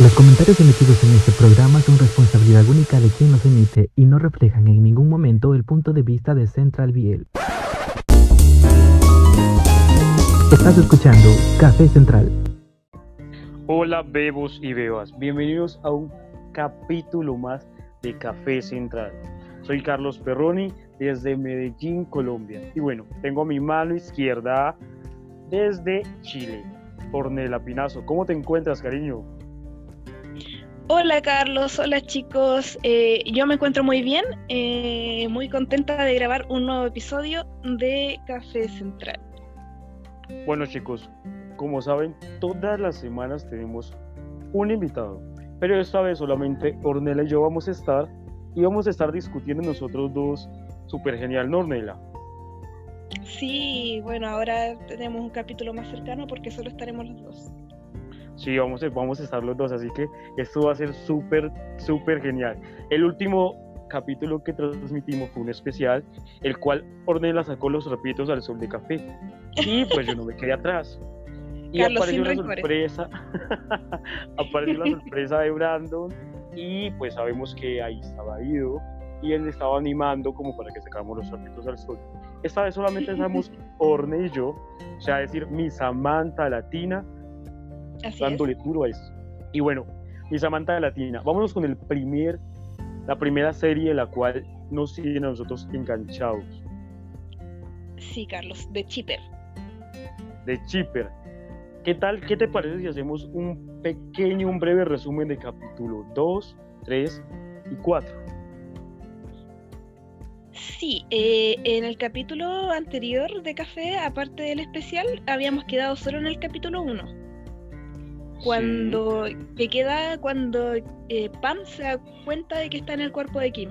Los comentarios emitidos en este programa son responsabilidad única de quien los emite y no reflejan en ningún momento el punto de vista de Central Biel. Estás escuchando Café Central. Hola bebos y bebas, bienvenidos a un capítulo más de Café Central. Soy Carlos Perroni desde Medellín, Colombia. Y bueno, tengo a mi mano izquierda desde Chile, Ornella Pinazo. ¿Cómo te encuentras, cariño? Hola Carlos, hola chicos, eh, yo me encuentro muy bien, eh, muy contenta de grabar un nuevo episodio de Café Central. Bueno chicos, como saben, todas las semanas tenemos un invitado, pero esta vez solamente Ornella y yo vamos a estar y vamos a estar discutiendo nosotros dos, súper genial, ¿no Ornella? Sí, bueno, ahora tenemos un capítulo más cercano porque solo estaremos los dos. Sí, vamos a, vamos a estar los dos, así que esto va a ser súper, súper genial. El último capítulo que transmitimos fue un especial, el cual Ornella sacó los rapitos al sol de café. Y pues yo no me quedé atrás. Y apareció una sorpresa, apareció la sorpresa de Brandon y pues sabemos que ahí estaba Ido y él estaba animando como para que sacáramos los trapitos al sol. Esta vez solamente estamos Orne y yo, o sea, decir, mi Samantha Latina dándole duro a eso. Y bueno, mi Samantha Latina, vámonos con el primer, la primera serie de la cual nos tiene a nosotros enganchados. Sí, Carlos, de Chipper. De Chipper. ¿Qué tal? ¿Qué te parece si hacemos un pequeño, un breve resumen de capítulo 2, 3 y 4? Sí, eh, en el capítulo anterior de Café, aparte del especial, habíamos quedado solo en el capítulo 1 cuando que queda cuando eh, Pam se da cuenta de que está en el cuerpo de Kim.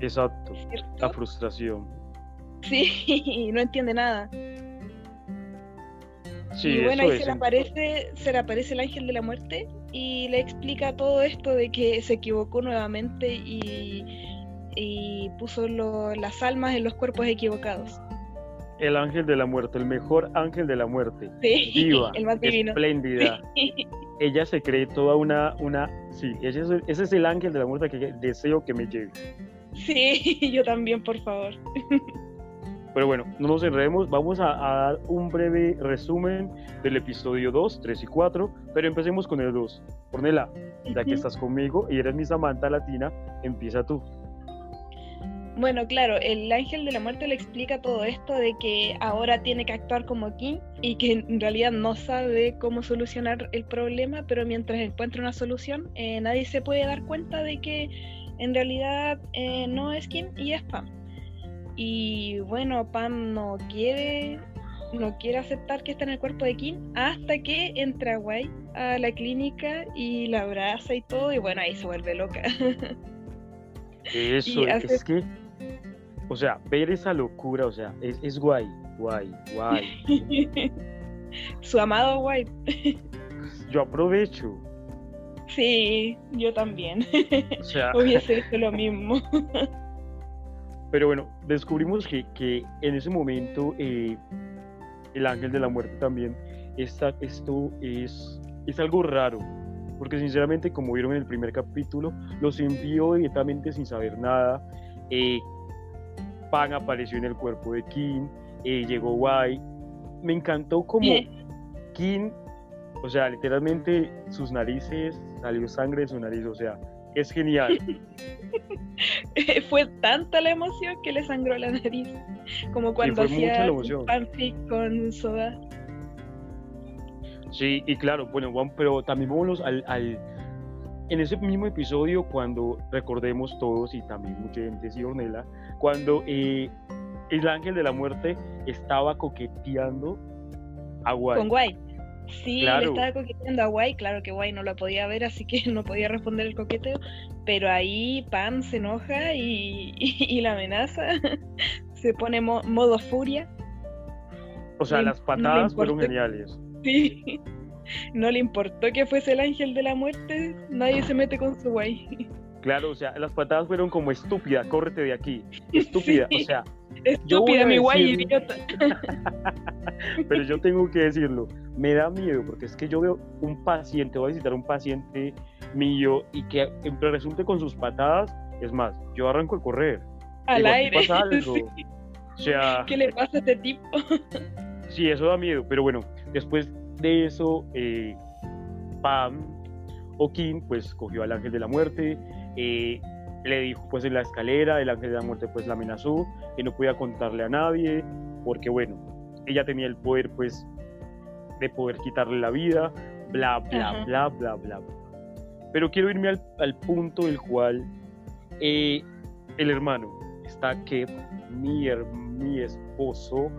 Exacto. La frustración. Sí, no entiende nada. Sí, y bueno, ahí se le, aparece, se le aparece el ángel de la muerte y le explica todo esto de que se equivocó nuevamente y, y puso las almas en los cuerpos equivocados el ángel de la muerte, el mejor ángel de la muerte. Sí, viva, el más divino. espléndida. Ella se cree toda una, una, sí, ese es, ese es el ángel de la muerte que deseo que me lleve. Sí, yo también, por favor. Pero bueno, no nos enredemos, vamos a, dar un breve resumen del episodio 2, 3 y 4, pero empecemos con el 2. Ornella, ya que estás conmigo y eres mi Samantha Latina, empieza tú. Bueno, claro, el ángel de la muerte le explica todo esto de que ahora tiene que actuar como King y que en realidad no sabe cómo solucionar el problema, pero mientras encuentra una solución, eh, nadie se puede dar cuenta de que en realidad eh, no es King y es Pam. Y bueno, Pam no quiere, no quiere aceptar que está en el cuerpo de King hasta que entra Guay a la clínica y la abraza y todo, y bueno, ahí se vuelve loca. Eso, es que o sea, ver esa locura, o sea, es, es guay, guay, guay. Su amado guay. Yo aprovecho. Sí, yo también. O sea... Hubiese hecho lo mismo. Pero bueno, descubrimos que, que en ese momento eh, el ángel de la muerte también, está, esto es, es algo raro, porque sinceramente, como vieron en el primer capítulo, los envió directamente sin saber nada. Eh, Pan apareció en el cuerpo de Kim, eh, llegó Guay. Me encantó como Kim, o sea, literalmente sus narices, salió sangre de su nariz, o sea, es genial. fue tanta la emoción que le sangró la nariz, como cuando hacía fanfic con Soda. Sí, y claro, bueno, pero también vámonos al, al, en ese mismo episodio, cuando recordemos todos y también mucha gente, sí, Ornella, cuando eh, el ángel de la muerte estaba coqueteando a Guay. Con Guay. Sí, le estaba coqueteando a Guay, claro que Guay no lo podía ver, así que no podía responder el coqueteo, pero ahí Pam se enoja y, la amenaza, se pone modo furia. O sea, las patadas fueron geniales. Sí, no le importó que fuese el ángel de la muerte, nadie se mete con su Guay. Claro, o sea, las patadas fueron como estúpida, córrete de aquí, estúpida, o sea, Estúpida, mi guay, idiota. pero yo tengo que decirlo, me da miedo porque es que yo veo un paciente, voy a visitar un paciente mío y que resulte con sus patadas, es más, yo arranco a correr. Al Digo, aire. pasa algo. Sí. O sea, ¿Qué le pasa a este tipo? sí, eso da miedo, pero bueno, después de eso, eh, Pam o Kim, pues cogió al ángel de la muerte, eh, le dijo pues en la escalera, el ángel de la muerte pues la amenazó, que no podía contarle a nadie, porque bueno, ella tenía el poder pues de poder quitarle la vida, bla, bla, bla, bla, bla, bla. Pero quiero irme al, al punto del cual eh, el hermano está que mi, her- mi esposo,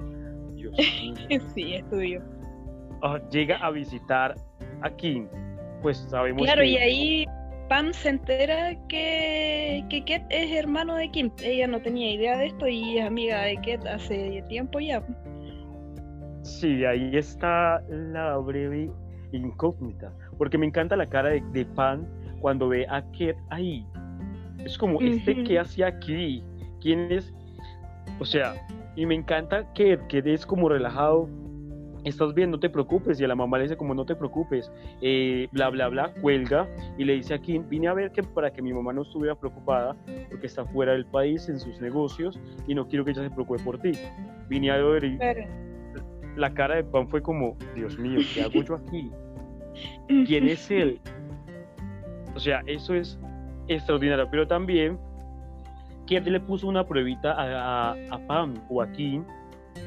Dios mío, Sí, estudio. ah, llega a visitar a Kim, pues sabemos Claro, que y ahí Pam se entera que, que Ket es hermano de Kim. Ella no tenía idea de esto y es amiga de Ket hace tiempo ya. sí, ahí está la breve incógnita, porque me encanta la cara de, de Pan cuando ve a Ket ahí. Es como, ¿este qué hacía aquí? ¿Quién es? O sea, y me encanta que Ket es como relajado. Estás bien, no te preocupes. Y a la mamá le dice como no te preocupes, eh, bla, bla, bla, cuelga y le dice a Kim, vine a ver que para que mi mamá no estuviera preocupada porque está fuera del país en sus negocios y no quiero que ella se preocupe por ti. Vine a ver y la cara de Pan fue como, Dios mío, ¿qué hago yo aquí? ¿Quién es él? O sea, eso es extraordinario, pero también que le puso una pruebita a, a, a Pam o a Kim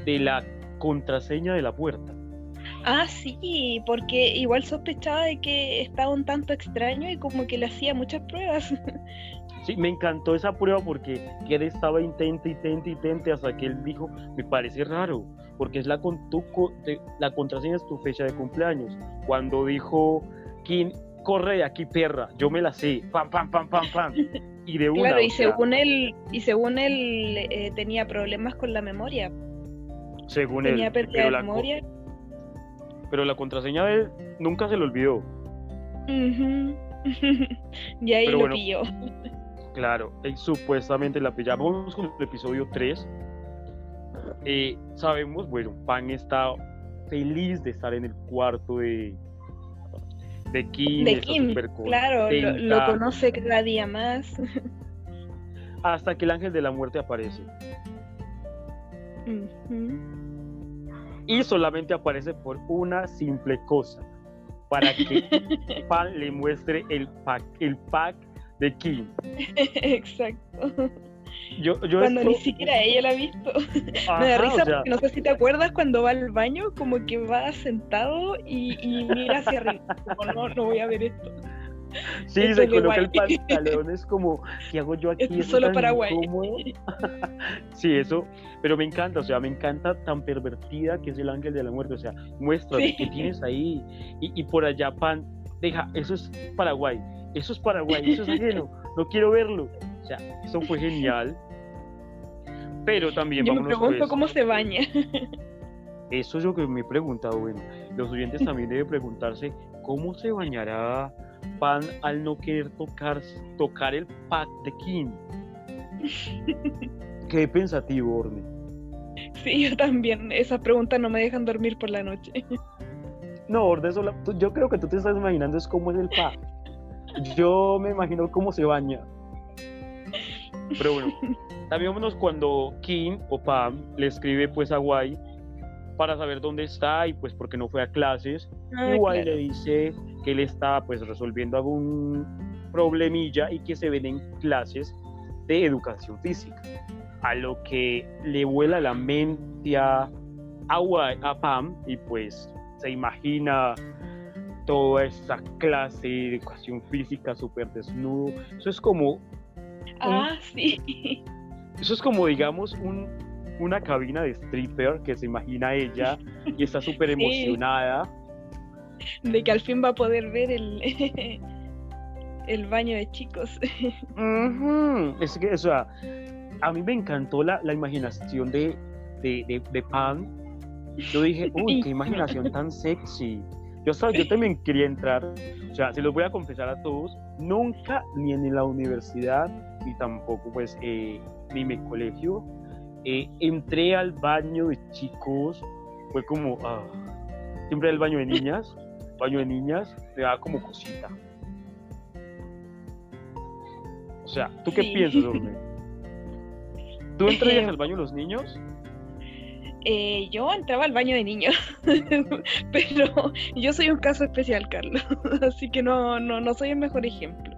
de la contraseña de la puerta. Ah, sí, porque igual sospechaba de que estaba un tanto extraño y como que le hacía muchas pruebas. Sí, me encantó esa prueba porque Ked estaba intente, intente, intente hasta que él dijo, me parece raro, porque es la, con tu co- de- la contraseña es tu fecha de cumpleaños. Cuando dijo, Kim, corre de aquí, perra, yo me la sé, pam, pam, pam, pam, pam. Y de una, Claro, y sea, según él, y según él eh, tenía problemas con la memoria. Según Tenía él, pero la, memoria. pero la contraseña de él nunca se le olvidó. Ujú. y ahí Pero lo bueno. pilló. Claro, y supuestamente la pillamos con el episodio 3. Eh, sabemos, bueno, Pan está feliz de estar en el cuarto de, de Kim. De Kim, claro, lo, conoce cada día más. Hasta que el ángel de la muerte aparece. Ujú. Y solamente aparece por una simple cosa. Para que Pan le muestre el pack, el pack de Kim. Exacto. Yo, yo Cuando esto- ni siquiera ella la ha visto. Ajá, Me da o risa sea, porque no sé si te acuerdas cuando va al baño, como que va sentado y, y mira hacia arriba. Como no, no voy a ver esto. Sí, Eso se coloca el pantalón, es como, ¿qué hago yo aquí? Esto es solo tan para guay. incómodo. Sí, eso, pero me encanta, o sea, me encanta tan pervertida que es el ángel de la muerte, o sea, muéstrame Sí. qué tienes ahí. Y, y por allá, pan, deja, eso es Paraguay, eso es Paraguay, eso es ajeno, no quiero verlo. O sea, eso fue genial. Pero también Yo me pregunto pues, cómo se baña. eso es lo que me he preguntado, bueno, los oyentes también deben preguntarse cómo se bañará Pan al no querer tocar, tocar el pack de Kim. Qué pensativo, Orne. Sí, yo también. Esas preguntas no me dejan dormir por la noche. No, Orne, sola- tú- yo creo que tú te estás imaginando es cómo es el pack. Yo me imagino cómo se baña. Pero bueno, también vámonos cuando Kim o Pam le escribe pues a Guay para saber dónde está y pues porque no fue a clases. Ah, claro. le dice que él está pues resolviendo algún problemilla y que se ven en clases de educación física. A lo que le vuela la mente a, a, Pam y pues se imagina toda esa clase de educación física súper desnudo. Eso es como, Ah, sí. eso es como digamos un, una cabina de stripper que se imagina ella y está súper Sí. emocionada. De que al fin va a poder ver el, el baño de chicos. Es que, o sea, a mí me encantó la, la imaginación de, de, de, de Pan. Yo dije, uy, qué imaginación tan sexy. Yo, sab- yo también quería entrar, o sea, se los voy a confesar a todos, nunca, ni en la universidad, ni tampoco, pues, eh, ni en mi colegio, eh, entré al baño de chicos, fue como, ah, siempre el baño de niñas, baño de niñas, me da como cosita. O sea, ¿tú qué Sí. piensas, Orne? ¿Tú entrarías al baño de los niños? Eh, yo entraba al baño de niños, pero yo soy un caso especial, Carlos, así que no, no, no soy el mejor ejemplo.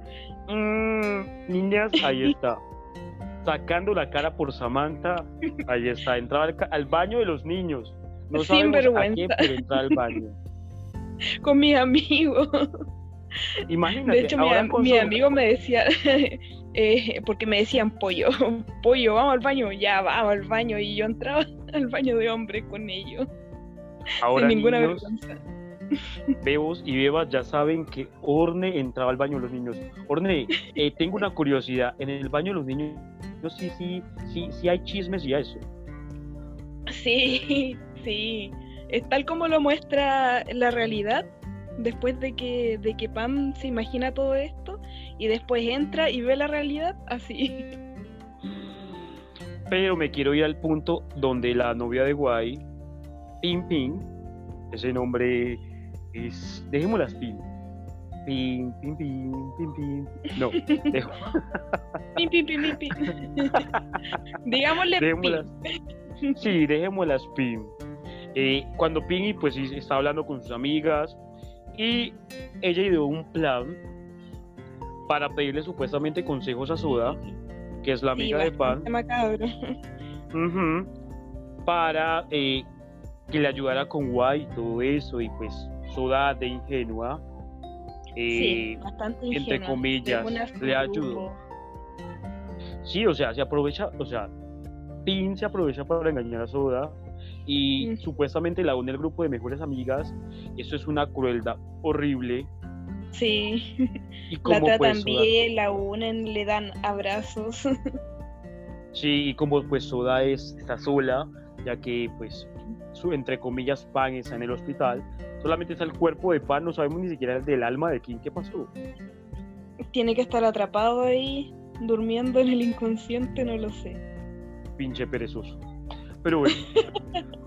Mm, niñas, ahí está. Sacando la cara por Samantha, ahí está. Entraba al, baño de los niños. No Sin sabemos a qué, vergüenza. pero entrar al baño. Con mis amigos. Imagínate, De hecho, mi, ahora am- con mi su- amigo me decía, eh, porque me decían pollo, pollo, vamos al baño, ya vamos al baño, y yo entraba al baño de hombre con ellos, ahora sin ninguna niños, vergüenza. Bebos y Bebas ya saben que Orne entraba al baño de los niños. Orne, eh, tengo una curiosidad. En el baño de los niños, yo sí, sí, sí, sí hay chismes y eso. Sí, sí, es tal como lo muestra la realidad, después de que, de que Pam se imagina todo esto, y después entra y ve la realidad así. Pero me quiero ir al punto donde la novia de Guay, Pim Pim, ese nombre es. Dejémoslas Pim. Pim, Pim, Pim, Pim, Pim. No, dejo- Pim, pim, pim, pim, pim. Digámosle pim. dejémoslas. Sí, dejémoslas Pim. Eh, cuando Pim pues está hablando con sus amigas y ella ideó un plan para pedirle supuestamente consejos a Soda, que es la Sí, amiga de Pan, macabro. Para eh, que le ayudara con Guay y todo eso, y pues Soda de ingenua, eh, bastante entre comillas, le ayudó. sí, o sea, se aprovecha, o sea, Pin se aprovecha para engañar a Soda, y Mm. supuestamente la une el grupo de mejores amigas, eso es una crueldad horrible, Sí, y la como tratan pues Soda, bien, la unen, le dan abrazos. sí, y como pues Soda es, está sola, ya que pues su, entre comillas, Pan está en el hospital. Solamente está el cuerpo de Pan, no sabemos ni siquiera el del alma de Kim. ¿Qué pasó? Tiene que estar atrapado ahí, durmiendo en el inconsciente, no lo sé. Pinche perezoso. Pero bueno.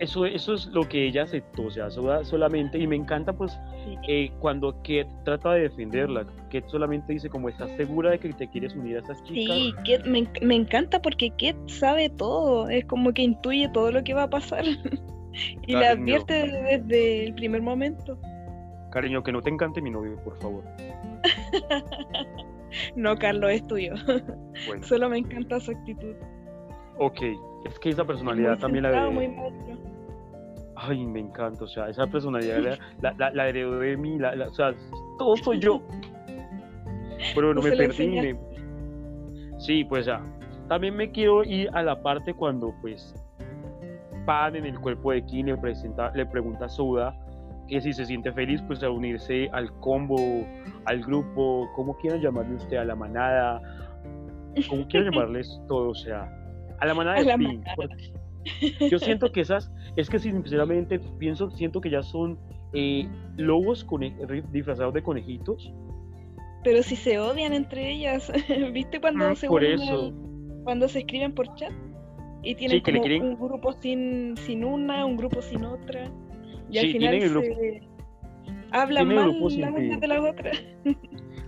Eso, eso es lo que ella aceptó, o sea, solamente, y me encanta pues eh, cuando Ket trata de defenderla, Ket solamente dice como, ¿estás segura de que te quieres unir a estas chicas? Sí, Ket, me, me encanta porque Ket sabe todo, es como que intuye todo lo que va a pasar y le Cariño. advierte desde el primer momento. Cariño, que no te encante mi novio, por favor. No, Carlos, es tuyo. Bueno, Solo me encanta su actitud. ok, es que esa Es personalidad muy también la muy. Ay, me encanta, o sea, esa personalidad la, la, la, heredó de mí, la, la- o sea, todo soy yo. Pero no me perdí. Sí, pues ya. También me quiero ir a la parte cuando, pues, Pan en el cuerpo de Kim le, presenta, le pregunta a Soda que si se siente feliz, pues, a unirse al combo, al grupo, como quieran llamarle usted, a la manada, como quieran llamarles todo, o sea, a la manada A de la Pin. Yo siento que esas, es que sinceramente pienso, siento que ya son eh, lobos cone- disfrazados de conejitos. Pero si se odian entre ellas, ¿viste cuando Mm, se por eso. al- cuando se escriben por chat? Y tienen Sí, como quieren- un grupo sin, sin una, un grupo sin otra. Y al Sí, final tienen el grupo- se hablan tienen mal las unas fin. de las otras.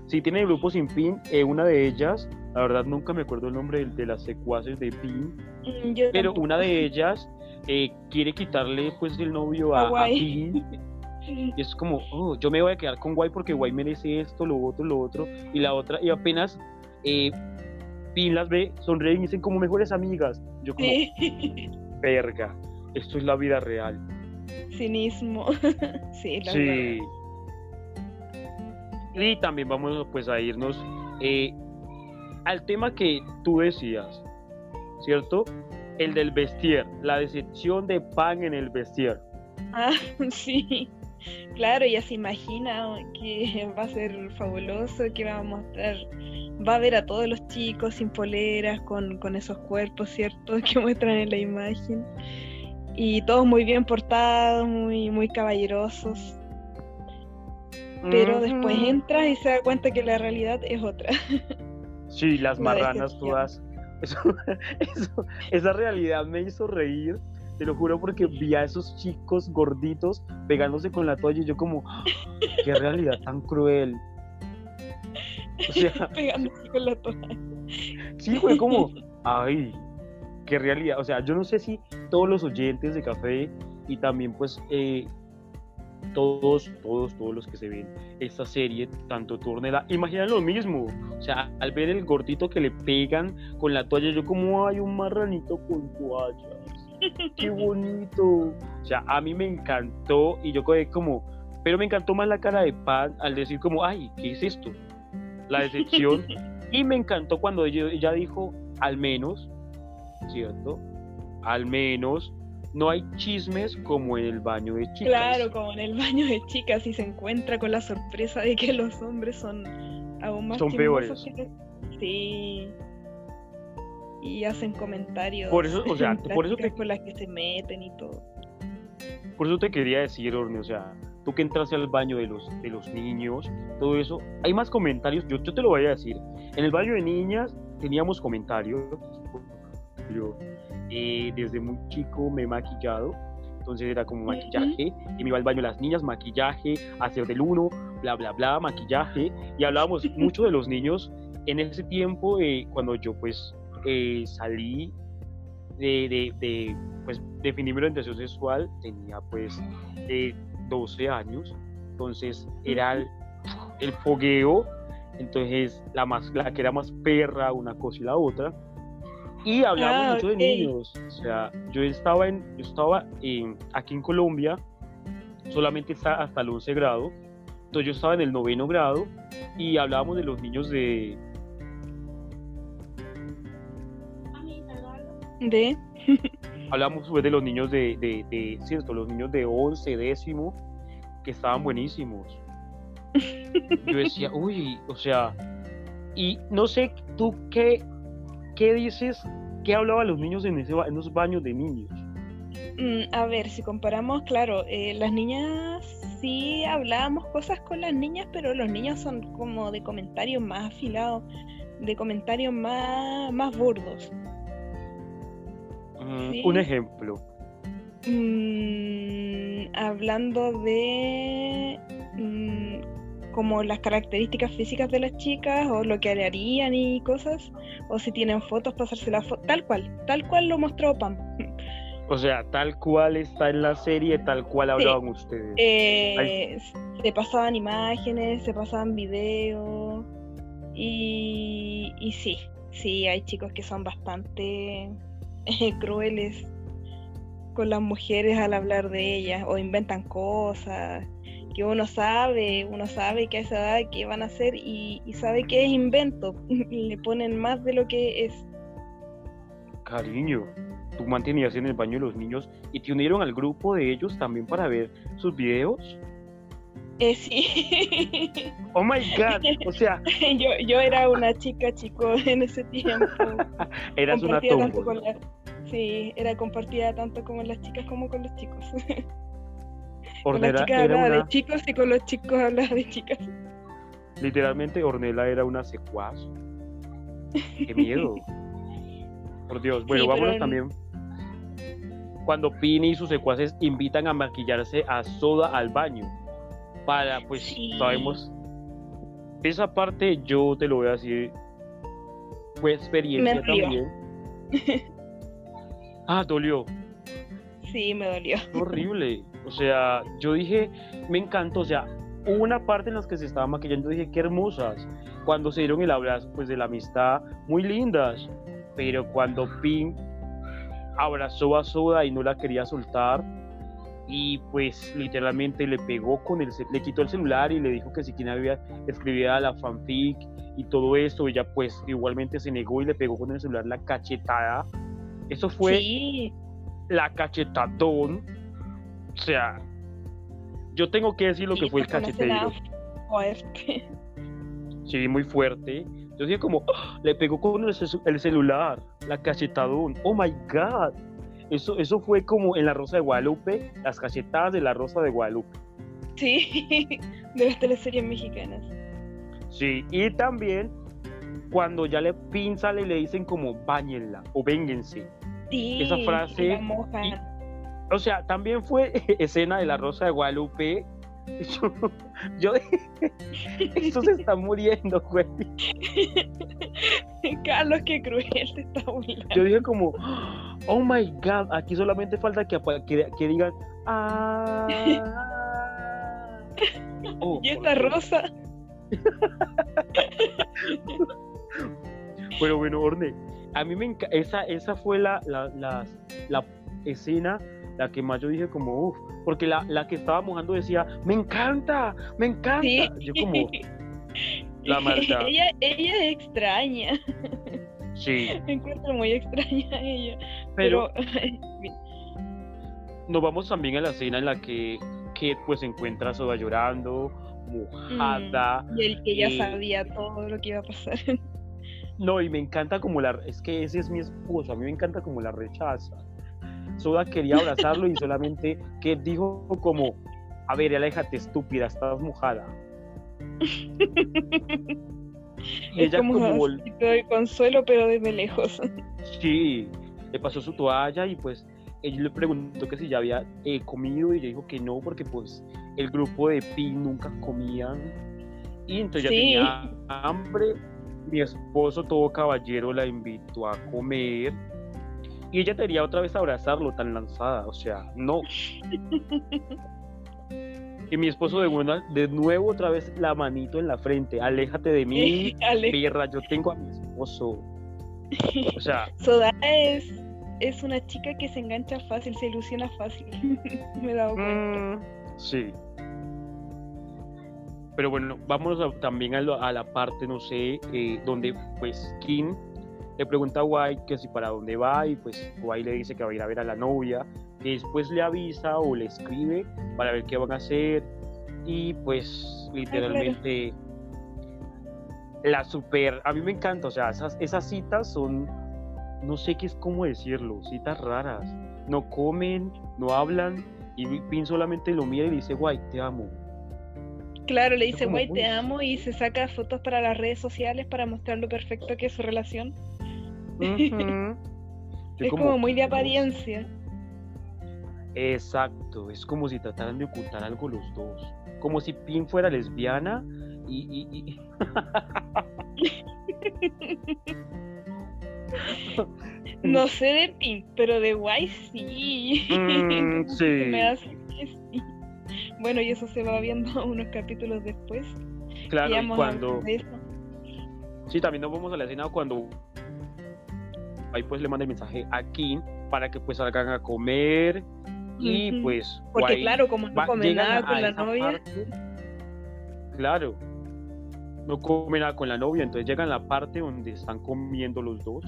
Sí, tiene el grupo sin Pin, eh, una de ellas, la verdad nunca me acuerdo el nombre de, de las secuaces de Pin, Mm, yo pero tampoco. una de ellas eh, quiere quitarle pues el novio a, A a Guay. Pin. Y es como, oh, yo me voy a quedar con Guay porque Guay merece esto, lo otro, lo otro. Y la otra, y apenas eh, Pin las ve, sonríen y dicen como mejores amigas. Yo como, Sí, verga, esto es la vida real. cinismo. sí, la verdad. Sí. Y también vamos pues a irnos eh, al tema que tú decías, ¿cierto? El del vestir, la decepción de Pan en el vestir. Ah, sí. Claro, ya se imagina que va a ser fabuloso, que va a mostrar, va a ver a todos los chicos sin poleras, con, con esos cuerpos, ¿cierto? Que muestran en la imagen. Y todos muy bien portados, muy, muy caballerosos. Pero después entra y se da cuenta que la realidad es otra. Sí, las la marranas todas eso, eso, esa realidad me hizo reír, te lo juro, porque vi a esos chicos gorditos pegándose con la toalla y yo como, qué realidad tan cruel. O sea, pegándose con la toalla. Sí, fue como, ay, qué realidad. O sea, yo no sé si todos los oyentes de café y también pues eh, todos, todos, todos los que se ven esta serie, tanto Tornela, imaginan lo mismo. O sea, al ver el gordito que le pegan con la toalla, yo como hay un marranito con toallas. Qué bonito. O sea, a mí me encantó y yo como, pero me encantó más la cara de Pan al decir como, ay, ¿qué es esto? La decepción. y me encantó cuando ella dijo, al menos, ¿cierto? Al menos no hay chismes como en el baño de chicas. Claro, como en el baño de chicas y se encuentra con la sorpresa de que los hombres son aún más son peores. Sí. Y hacen comentarios. Por eso, o sea, por eso te... con las que se meten y todo. Por eso te quería decir, Orne, o sea, tú que entraste al baño de los, de los niños, todo eso, hay más comentarios, yo, yo te lo voy a decir. En el baño de niñas teníamos comentarios, yo eh, desde muy chico me he maquillado, entonces era como maquillaje, y me iba al baño las niñas, maquillaje, hacer del uno, bla, bla, bla, maquillaje, y hablábamos mucho de los niños. En ese tiempo, eh, cuando yo pues eh, salí de, de, de, pues, definir mi orientación sexual, tenía pues 12 años, entonces era el, el fogueo, entonces la, más, la que era más perra, una cosa y la otra, y hablamos ah, mucho de niños. O sea, yo estaba, en, yo estaba en, aquí en Colombia, solamente está hasta el 11 grado. Entonces yo estaba en el noveno grado y hablábamos de los niños de... ¿De? hablábamos de los niños de, de, de, cierto, los niños de 11, décimo, que estaban buenísimos. Yo decía, uy, o sea, y no sé tú qué ¿qué dices? ¿Qué hablaban los niños en, ese, en esos baños de niños? Mm, a ver, si comparamos, claro, eh, las niñas sí hablábamos cosas con las niñas, pero los niños son como de comentarios más afilados, de comentarios más, más burdos. Mm, un ejemplo. Mm, hablando de como las características físicas de las chicas o lo que harían y cosas, o si tienen fotos, pasarse la foto, tal cual, tal cual lo mostró Pam. O sea, tal cual está en la serie, tal cual hablaban ustedes. Eh, se pasaban imágenes, se pasaban videos y, y sí, sí, hay chicos que son bastante crueles con las mujeres al hablar de ellas o inventan cosas que uno sabe, uno sabe que a esa edad que van a hacer y, sabe que es invento, le ponen más de lo que es. Cariño, tú mantenías en el baño de los niños y te unieron al grupo de ellos también para ver sus videos. Eh, sí. Oh my god, o sea. yo, yo era una chica chico en ese tiempo. Eras una. Sí, era compartida tanto con las chicas como con los chicos. Ornella hablaba de chicos y con los chicos hablaba de chicas. Literalmente Ornella era una secuaz. Qué miedo. Por Dios. Bueno, vámonos también. Cuando Pini y sus secuaces invitan a maquillarse a Soda al baño. Para, pues, sabemos. Esa parte yo te lo voy a decir. Fue experiencia también. ah, dolió. Sí, me dolió. Horrible. O sea, yo dije, me encantó, o sea, hubo una parte en la que se estaba maquillando, dije, qué hermosas. Cuando se dieron el abrazo, pues de la amistad, muy lindas. Pero cuando Pink abrazó a Soda y no la quería soltar, y pues literalmente le pegó con el, le quitó el celular y le dijo que si quien había escribía la fanfic y todo esto, ella pues igualmente se negó y le pegó con el celular la cachetada. Eso fue la cachetadón o sea, yo tengo que decir lo que fue el cachetero. Fuerte. Sí, muy fuerte. Yo dije como, ¡ah! le pegó con el, celular, la cachetadón. Oh my God. Eso, eso fue como en la Rosa de Guadalupe, las cachetadas de la Rosa de Guadalupe. Sí, de las teleseries mexicanas. Sí, y también cuando ya le pinza y le dicen como bañenla o vénganse. Sí, Esa frase- la mojan. O sea, también fue escena de la Rosa de Guadalupe. Yo, yo dije, esto se está muriendo, güey. Carlos, qué cruel te está burlando. Yo dije como, oh my god, aquí solamente falta que, que, que digan, ah. Oh, y esta rosa. Bueno, bueno, Orne, a mí me esa, esa fue la, la, la, la escena, la que más yo dije como, uff, porque la, la que estaba mojando decía, me encanta, me encanta. Sí. Yo como, la maldad. ella, ella es extraña. sí, Me encuentro muy extraña a ella. pero Pero, nos vamos también a la escena en la que Kate pues se encuentra sola llorando, mojada. y el que ya eh, sabía todo lo que iba a pasar. No, y me encanta como la, es que ese es mi esposo, a mí me encanta como la rechaza. Soda quería abrazarlo y solamente que dijo como, a ver, aléjate estúpida, estás mojada. Es ella como, como, "Sí, te doy consuelo, pero desde lejos. sí, le pasó su toalla y pues ella le preguntó que si ya había eh, comido y ella dijo que no porque pues el grupo de Pi nunca comían y entonces ya Sí. tenía hambre. Mi esposo, todo caballero, la invitó a comer y ella quería otra vez abrazarlo tan lanzada, o sea, no. Y mi esposo de, buena, de nuevo otra vez la manito en la frente, aléjate de mí, Ale, perra, yo tengo a mi esposo. O sea, Soda es, es una chica que se engancha fácil, se ilusiona fácil. Me he dado cuenta. Mm, sí. Pero bueno, vámonos a- también a, lo- a la parte, no sé, eh, donde pues Kim le pregunta a White que si para dónde va y pues White le dice que va a ir a ver a la novia, que después le avisa o le escribe para ver qué van a hacer y pues literalmente la super, a mí me encanta, o sea, esas, esas citas son, no sé qué es cómo decirlo, citas raras, no comen, no hablan y Pin solamente lo mira y le dice, White, te amo. Claro, le dice, güey, te amo y se saca fotos para las redes sociales para mostrar lo perfecto que es su relación. Es como, muy de apariencia. Exacto, es como si trataran de ocultar algo los dos. Como si Pin fuera lesbiana y... y- y- No sé de Pink, pero de Guay sí. Mm, sí. me hace que sí. Bueno, y eso se va viendo unos capítulos después. Claro, y cuando... Sí, también nos vamos a la escena cuando ahí pues le manda el mensaje a Kim para que pues salgan a comer y Ujú. pues Porque White claro, como no va- come llegan nada con la novia, parte. claro, no come nada con la novia, entonces llegan a la parte donde están comiendo los dos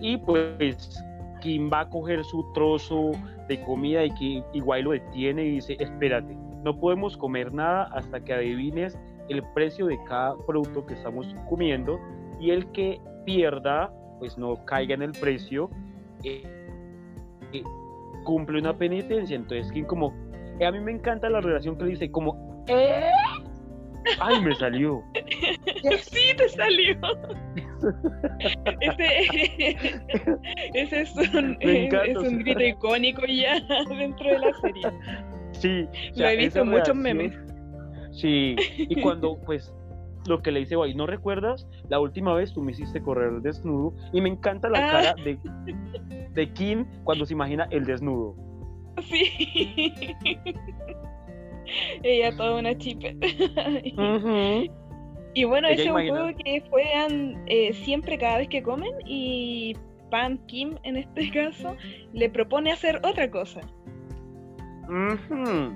y pues Kim va a coger su trozo de comida y que igual lo detiene y dice, espérate, no podemos comer nada hasta que adivines el precio de cada producto que estamos comiendo y el que pierda, pues no caiga en el precio, eh, eh, cumple una penitencia. Entonces, Kim como, eh, a mí me encanta la relación que dice como, "¿Eh?". ay, me salió. sí te salió. ese, ese es un, encanta, es un grito icónico ya dentro de la serie. Sí, o Lo he visto en muchos memes. Sí, y cuando pues lo que le dice, guay, ¿no recuerdas? La última vez tú me hiciste correr desnudo y me encanta la Ah. cara de, de Kim cuando se imagina el desnudo. Sí. Ella toda una chipet. Y bueno, ese es un juego que juegan eh, siempre cada vez que comen y Pam Kim en este caso le propone hacer otra cosa. Ujú.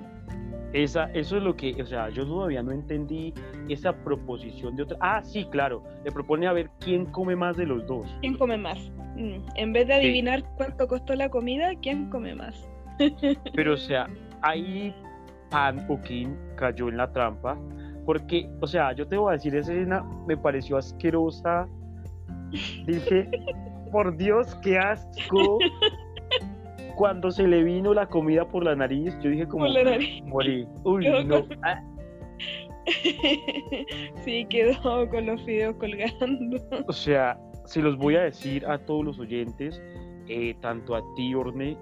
Esa, eso es lo que, o sea, yo todavía no entendí esa proposición de otra. Ah, sí, claro, le propone a ver quién come más de los dos. ¿Quién come más? Mm, En vez de Sí. adivinar cuánto costó la comida, ¿quién come más? Pero, o sea, ahí Pan o Kim cayó en la trampa. Porque, o sea, yo te voy a decir, esa escena me pareció asquerosa. Dije, por Dios, qué asco. Cuando se le vino la comida por la nariz, yo dije como, Por la nariz. morí. Uy, Quedó no. con- Ah, sí, quedó con los videos colgando. O sea, se los voy a decir a todos los oyentes, eh, tanto a ti, Orne,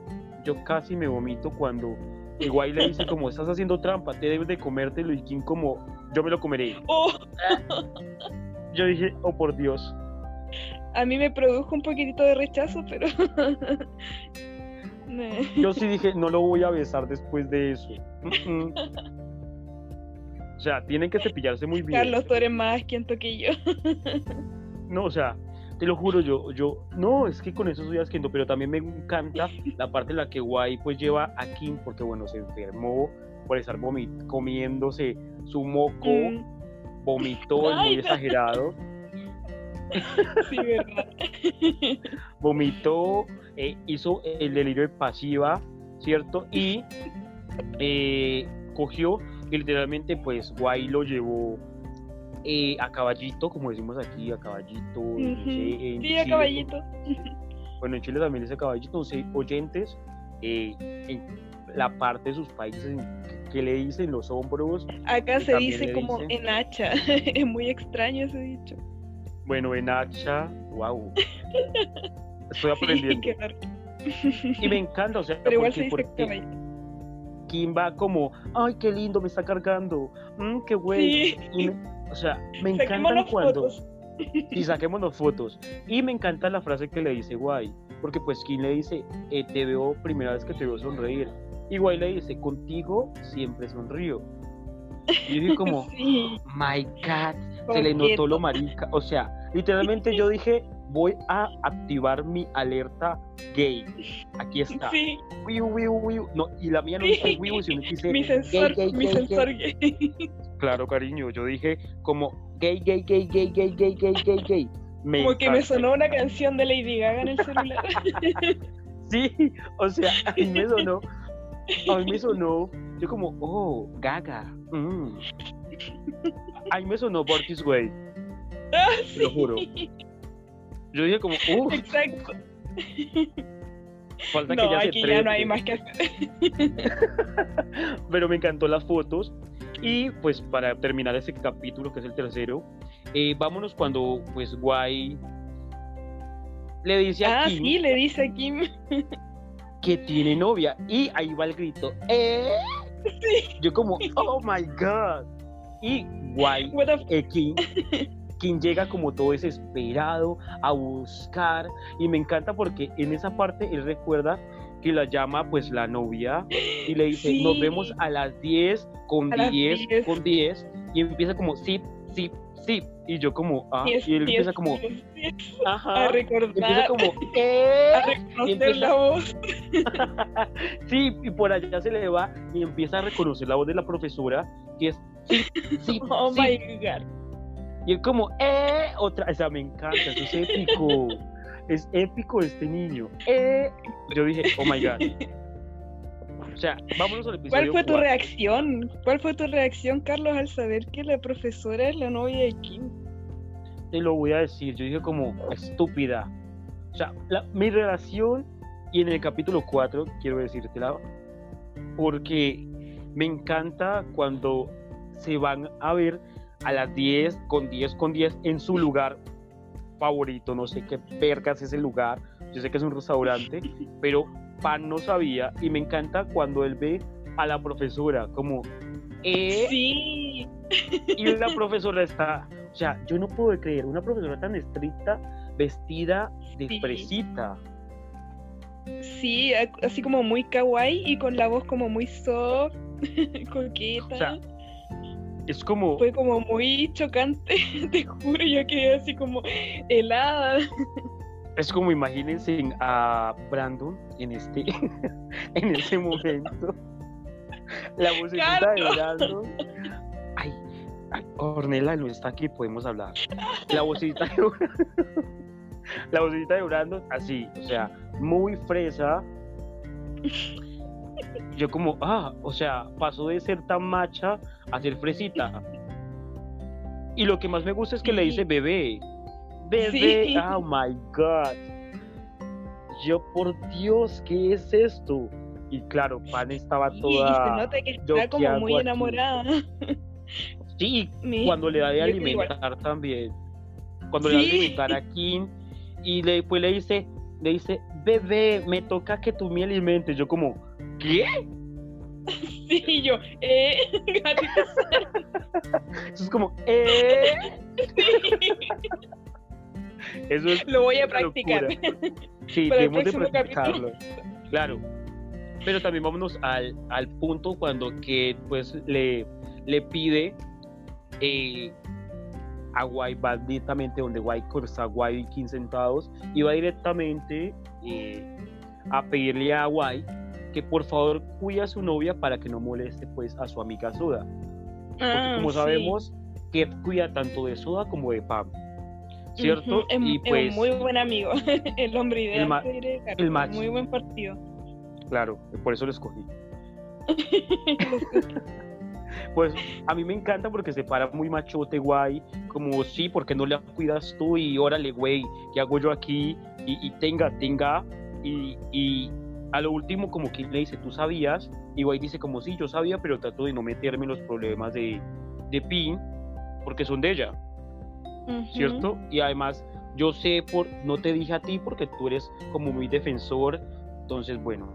yo casi me vomito cuando igual le dice como estás haciendo trampa, te debes de comértelo y Kim como yo me lo comeré. Oh. Yo dije, oh por Dios. A mí me produjo un poquitito de rechazo, pero... Yo sí dije, no lo voy a besar después de eso. O sea, tienen que cepillarse muy bien. Carlos, tú eres más asquiento que yo. No, o sea, te lo juro, yo, yo, no, es que con eso soy asquiento, pero también me encanta la parte en la que Guay pues lleva a Kim, porque bueno, se enfermó por estar comiéndose su moco, mm. vomitó, muy exagerado. Sí, verdad. Vomitó, eh, hizo el delirio de pasiva, ¿cierto? Y eh, cogió y literalmente pues Guay lo llevó eh, a caballito, como decimos aquí, a caballito. sí, a caballito. Bueno, en Chile también dice caballito, no sé, oyentes, en la parte de sus países que le dicen los hombros. Acá se dice como en hacha, es muy extraño ese dicho. Bueno, en hacha, wow. Estoy aprendiendo. y me encanta, o sea, Pero igual se dice Kim va como, ay, qué lindo, me está cargando, mm, qué güey. O sea, me encanta cuando... Y saquémonos fotos. Y me encanta la frase que le dice Guay, porque pues Kim le dice, eh, te veo primera vez que te veo sonreír. Y Guay le dice, contigo siempre sonrío. Y yo dije como, my God, se le notó lo marica. O sea, literalmente yo dije, voy a activar mi alerta gay. Aquí está. Sí. No, y la mía no dice wiu, sino que dice mi sensor, gay, gay, mi sensor gay. Claro, cariño, yo dije como gay, gay, gay, gay, gay, gay, gay, gay, gay. como que me sonó una canción de Lady Gaga en el celular. sí, o sea, a mí me sonó, a mí me sonó, yo como, oh, Gaga. Mm. A mí me sonó Bortis Way. Ah, Te lo juro. Yo dije como, uff. Exacto. Falta no, que ya aquí se ya no hay más que hacer. Pero me encantó las fotos. Y pues para terminar ese capítulo, que es el tercero, eh, vámonos cuando pues Guay le dice a ah, Kim. sí, le dice a Kim. Que tiene novia. Y ahí va el grito. ¿Eh? Sí. Yo como, oh my god. Y Guay, Kim, quien llega como todo desesperado a buscar y me encanta porque en esa parte él recuerda que la llama pues la novia y le dice Sí. nos vemos a las 10 con A las 10 10. con 10 y empieza como sí, sí, sí y yo como ah Yes, y él yes, empieza como yes. ajá a y empieza recordar, como eh a reconocer empieza- la voz. sí y por allá se le va y empieza a reconocer la voz de la profesora que es sí, sí, Oh sí, my god. Y él como, ¡eh! Otra, o sea, me encanta, eso es épico. es épico este niño. ¡Eh! Yo dije, oh my god. O sea, vámonos al episodio. ¿Cuál fue tu reacción? ¿Cuál fue tu reacción, Carlos, al saber que la profesora es la novia de Kim? Te lo voy a decir, yo dije como, estúpida. O sea, la- mi relación, y en el capítulo 4, quiero decírtela, porque me encanta cuando se van a ver a las 10 con 10 con 10 en su lugar favorito, no sé qué vergas es el lugar, yo sé que es un restaurante, pero Pan no sabía y me encanta cuando él ve a la profesora como, eh, Sí, y la profesora está, o sea, yo no puedo creer, una profesora tan estricta, vestida de Sí. fresita. sí, así como muy kawaii y con la voz como muy soft, coqueta. O sea, Es como, Fue como muy chocante, te juro, yo quedé así como helada. es como imagínense a Brandon en este, en ese momento. La vocecita de Brandon. Ay, ay, Ornella no está aquí, podemos hablar. La vocecita de. La vocecita de Brandon, así, o sea, muy fresa. Yo como, ah, o sea, pasó de ser tan macha a ser fresita. Y lo que más me gusta es que le dice bebé. Bebé, Sí. oh my god. Yo, por Dios, ¿qué es esto? Y claro, Pan estaba toda. y se nota que está como muy aquí. enamorada. Sí, Mi- cuando le da de igual. alimentar también. Cuando le da de alimentar a Kim y le, después le dice, le dice, bebé, me toca que tú me alimentes. Yo como, ¿qué? Sí, yo, eh, gatito Eso es como, ¿eh? Eso es Lo voy a practicar. locura. Sí, Para debemos de practicarlo. Claro. Pero también vámonos al, al punto cuando que pues le, le pide eh, a Guay, va directamente donde Guay está Guay 15 sentados y va directamente eh, a pedirle a Guay que por favor cuide a su novia para que no moleste pues a su amiga. Porque Ah, como sí. sabemos, que cuida tanto de Soda como de Pam. ¿Cierto? Es, y es pues, un muy buen amigo. El hombre ideal. ma- el match. Muy buen partido. claro, por eso lo escogí. Pues a mí me encanta porque se para muy machote, guay. Como, sí, porque no la cuidas tú? Y órale, güey, ¿qué hago yo aquí? Y, y tenga, tenga. Y, y a lo último, como que le dice, ¿tú sabías? Y guay dice, como, sí, yo sabía, pero trato de no meterme en los problemas de, de Pin, porque son de ella. ¿cierto? Y además, yo sé, por no te dije a ti porque tú eres como muy defensor. Entonces, bueno,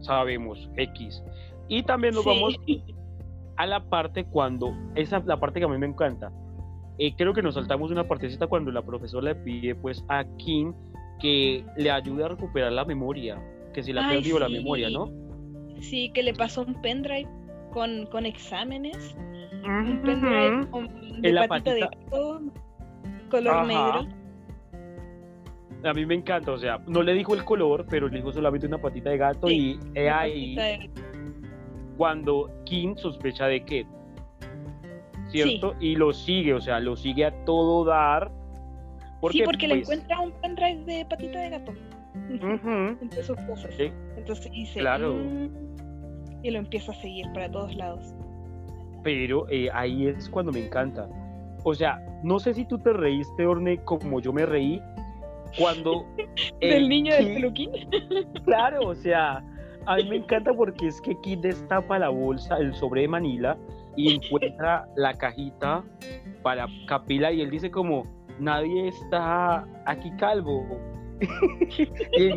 sabemos, X. Y también nos Sí. vamos a la parte cuando, esa es la parte que a mí me encanta. Eh, creo que nos saltamos una partecita cuando la profesora le pide pues a Kim que le ayude a recuperar la memoria, que si le ha Ay, perdido la sí. memoria, ¿no? Sí, que le pasó un pendrive con, con exámenes. Un pendrive con, de la patita, de gato, color Ajá. negro. A mí me encanta, o sea, no le dijo el color, pero le dijo solamente una patita de gato Sí, y he ahí cuando Kim sospecha de que, ¿cierto? Y lo sigue, o sea, lo sigue a todo dar. sí, porque le pues, encuentra un pendrive de patita de gato. ujú, Entre sus cosas. Sí. Entonces dice. Claro. "Mm", y lo empieza a seguir para todos lados. pero eh, ahí es cuando me encanta. O sea, no sé si tú te reíste, Orne, como yo me reí cuando... Del niño del peluquín. Claro, o sea, a mí me encanta porque es que Kid destapa la bolsa, el sobre de Manila, y encuentra la cajita para Capila y él dice como, nadie está aquí calvo. y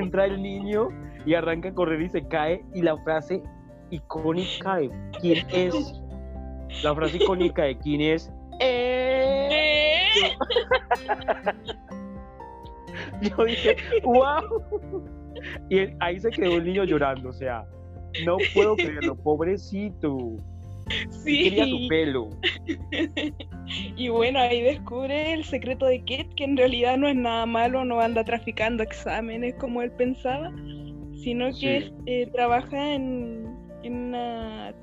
entra el niño y arranca a correr y se cae y la frase icónica de quién es, la frase icónica de quién es, Yo dije, wow. Y ahí se quedó el niño llorando, o sea, no puedo creerlo, pobrecito. Quería Sí. pelo. Y bueno, ahí descubre el secreto de Kate, que en realidad no es nada malo, no anda traficando exámenes como él pensaba, sino que Sí. eh, trabaja en, en una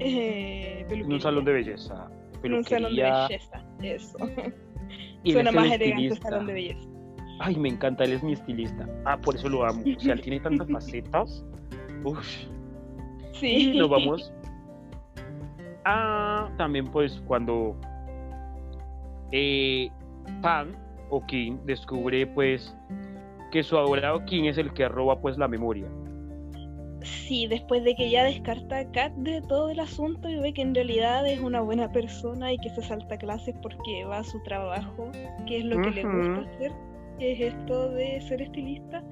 eh, En un salón de belleza. En un salón de belleza, eso. y Suena el más elegante estilista. salón de belleza. Ay, me encanta, él es mi estilista. Ah, por eso lo amo. O sea, él tiene tantas facetas. Uf. Sí. Y nos vamos a también pues cuando eh, Pan o King descubre pues que su adorado King es el que roba pues la memoria. Sí, después de que ya descarta a Kat de todo el asunto y ve que en realidad es una buena persona y que se salta clases porque va a su trabajo, que es lo que le gusta hacer, que es esto de ser estilista,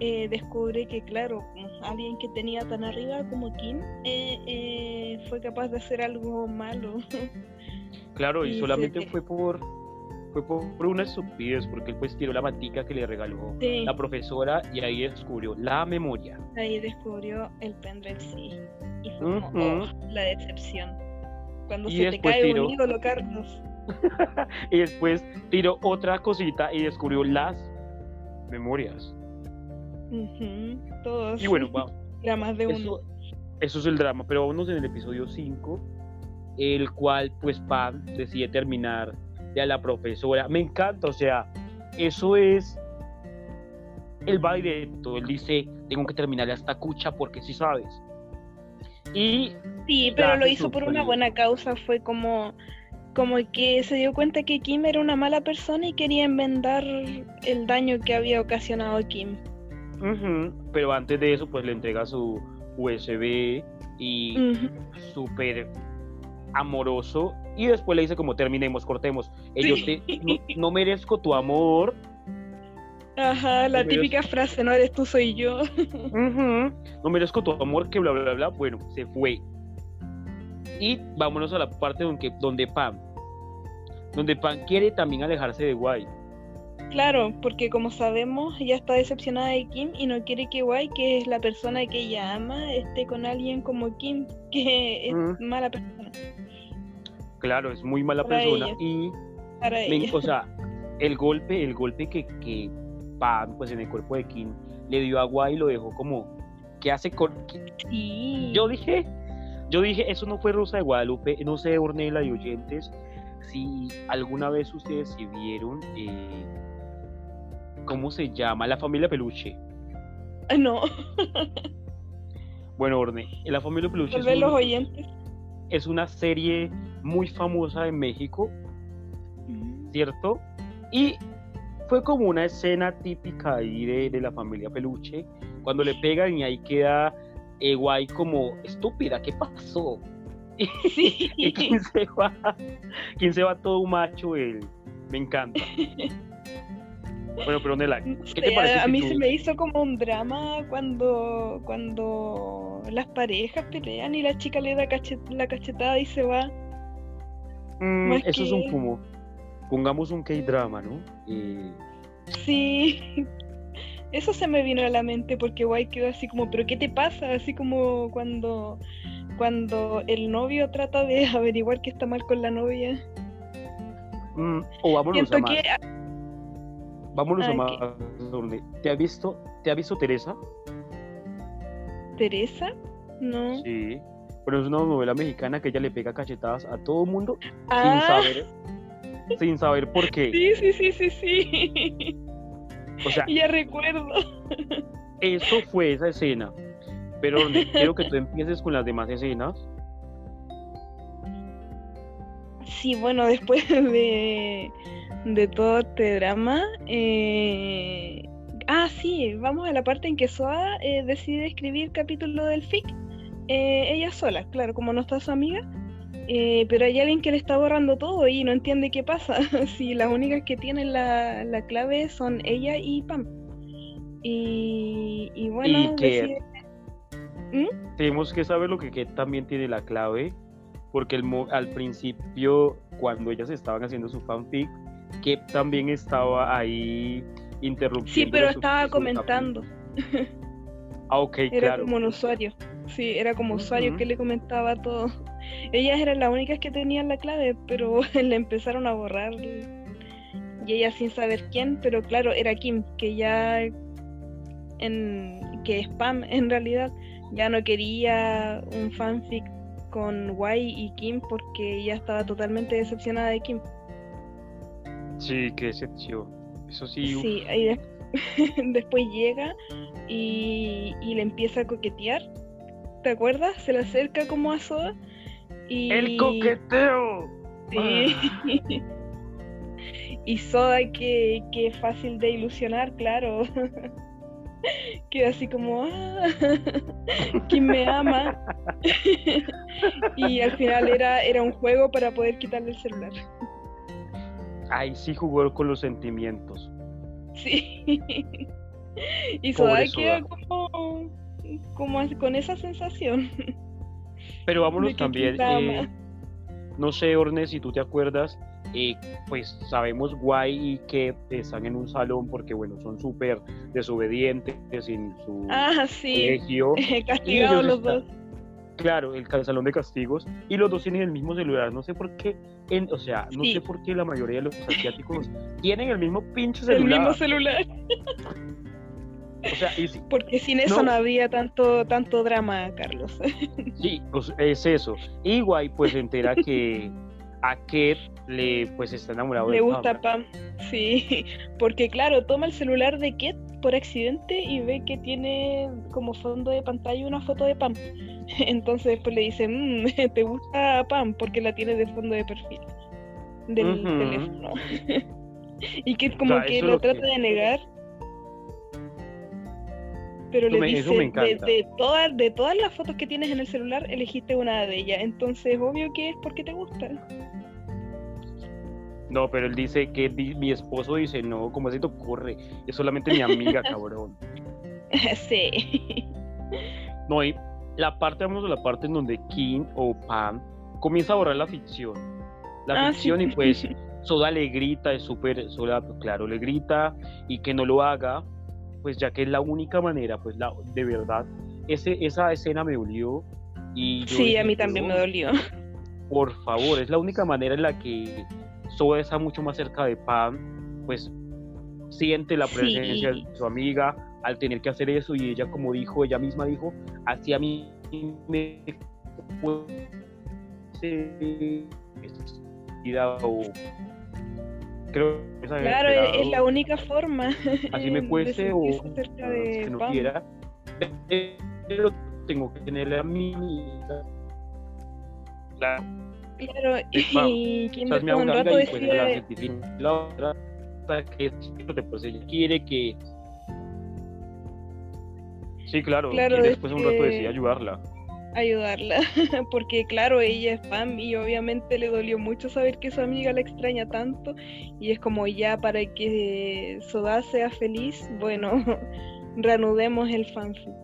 eh, descubre que, claro, alguien que tenía tan arriba como Kim eh, eh, fue capaz de hacer algo malo. Claro, y solamente te- fue por fue por, por una estupidez porque él pues tiró la matica que le regaló Sí, la profesora y ahí descubrió la memoria. ahí descubrió el pendrive, sí. Y fue como, oh, la decepción. Cuando Y se te cae tiró- un ídolo, Carlos. y después tiró otra cosita y descubrió las memorias. Todos. Y bueno, va, Era más de uno. Eso, eso es el drama, pero vámonos en el episodio 5, el cual pues Pam decide terminar de a la profesora. Me encanta, o sea, eso es el va directo, él dice, tengo que terminarle a esta cucha porque sí sabes. Y Sí, pero lo hizo por una buena causa. Fue como, como que se dio cuenta que Kim era una mala persona y quería enmendar el daño que había ocasionado Kim. Ujú, pero antes de eso pues le entrega su USB y Ujú. súper amoroso y después le dice como terminemos, cortemos. Yo Sí. te- no, no merezco tu amor. Ajá, la típica frase, no eres tú, soy yo. Ujú, No merezco tu amor, que bla, bla, bla. Bueno, se fue. Y vámonos a la parte donde, donde Pam. Donde Pam quiere también alejarse de Guay. Claro, porque como sabemos, ella está decepcionada de Kim y no quiere que Wai, que es la persona que ella ama, esté con alguien como Kim, que es Mm. mala persona Claro, es muy mala Para persona. ella. Y para Me- ella. o sea, el golpe, el golpe que, que Pam, pues en el cuerpo de Kim, le dio a Guay lo dejó como, ¿qué hace con...? Sí. Yo dije, yo dije, eso no fue Rosa de Guadalupe, no sé, Ornella y oyentes, si alguna vez ustedes se vieron, eh, ¿cómo se llama? La familia Peluche. Ah, No, Bueno, Orne, la familia Peluche es, vez los un- oyentes. es una serie muy famosa en México, ¿cierto? Y fue como una escena típica ahí de, de la familia Peluche, cuando le pegan y ahí queda eh, Guay como estúpida, ¿qué pasó? Sí. Y quién se va, quién se va todo macho él, me encanta. Bueno, pero Nela, ¿qué te parece a si mí tú- se me hizo como un drama cuando, cuando las parejas pelean y la chica le da la cachetada y se va. Mm, eso es un como, pongamos un K-drama, ¿no? Eh, Sí, eso se me vino a la mente porque Guay quedó así como, ¿pero qué te pasa? Así como cuando, cuando el novio trata de averiguar qué está mal con la novia. mm, o vámonos Siento a más. que Vámonos a más. Orne. ¿Te ha visto, te ha visto Teresa? Teresa, no. Sí. Pero es una novela mexicana que ella le pega cachetadas a todo mundo sin Ah, saber, sin saber por qué. sí, sí, sí, sí, sí. O sea, Ya recuerdo. eso fue esa escena. Pero quiero que tú empieces con las demás escenas. Sí, bueno, después de, de todo este drama, eh, ah, sí, vamos a la parte en que Soa eh, decide escribir capítulo del FIC, eh, ella sola, claro, como no está su amiga, eh, pero hay alguien que le está borrando todo y no entiende qué pasa, si las únicas que tienen la, la clave son ella y Pam. Y, y bueno, Y que- decide- ¿Mm? Tenemos que saber lo que Ket también tiene la clave. Porque el al principio, cuando ellas estaban haciendo su fanfic, Ket también estaba ahí interrumpiendo. Sí, pero estaba comentando. Ah, ok, Era claro. como un usuario. Sí, era como usuario que le comentaba todo. Ellas eran las únicas que tenían la clave, pero le empezaron a borrar. Y ella sin saber quién, pero claro, era Kim, que ya en que es Pam en realidad ya no quería un fanfic con Wai y Kim porque ella estaba totalmente decepcionada de Kim. Sí, qué decepción. Eso sí. Sí, ahí de- después llega y, y le empieza a coquetear. ¿Te acuerdas? Se le acerca como a Soda. Y, ¡El coqueteo! Sí. y Soda, que, que fácil de ilusionar, claro. Queda así como, ah, ¿quién me ama? y al final era, era un juego para poder quitarle el celular. Ahí sí jugó con los sentimientos. Sí. y Soda queda Soda. como, como con esa sensación. Pero vámonos también. eh, no sé, Orne, si tú te acuerdas, eh, pues sabemos Guay y que están en un salón porque, bueno, son súper desobedientes en su Ah, sí. colegio. Castigados los están- dos. Claro, el salón de castigos. Y los dos tienen el mismo celular. No sé por qué, en, o sea, no Sí. sé por qué la mayoría de los asiáticos tienen el mismo pinche El celular. mismo celular. O sea, y si- Porque sin eso No. no, habría tanto, tanto drama, Carlos. Sí, pues es eso. Y Guay pues se entera que a Ket le pues está enamorado Le de gusta Pam. Pam. Sí, porque claro, toma el celular de Ket por accidente y ve que tiene como fondo de pantalla una foto de Pam. Entonces después le dice, "Mm, ¿te gusta Pam? Porque la tiene de fondo de perfil del teléfono. y que como sea, que lo que- trata de negar. Pero Eso le dice, me de, todas, de todas las fotos que tienes en el celular, elegiste una de ellas. Entonces, obvio que es porque te gusta. No, pero él dice que di- mi esposo dice, no, ¿cómo se te ocurre? Es solamente mi amiga, cabrón. sí. No, y la parte, vamos a la parte en donde King o Pam comienza a borrar la ficción. La Ah, ficción sí. y pues Soda le grita, es súper, Soda, pues, claro, le grita y que no lo haga, pues ya que es la única manera, pues la, de verdad, ese, esa escena me dolió y yo Sí, dije, a mí también me "Dios, dolió. Por favor, es la única manera en la que Soda está mucho más cerca de Pam, pues siente la Sí. presencia de su amiga al tener que hacer eso y ella como dijo, ella misma dijo, así a mí me vestida o creo que Claro, es, la única forma. así me fuese o que no Pam. quiera pero tengo que tenerle a amiga claro Claro, y quien O sea, un rato la otra, que pues ella quiere que. Sí, claro, Claro, y después de un rato decide ayudarla. ayudarla, porque claro, ella es Pam y obviamente le dolió mucho saber que su amiga la extraña tanto y es como ya para que Soda sea feliz, bueno, reanudemos el fanfic.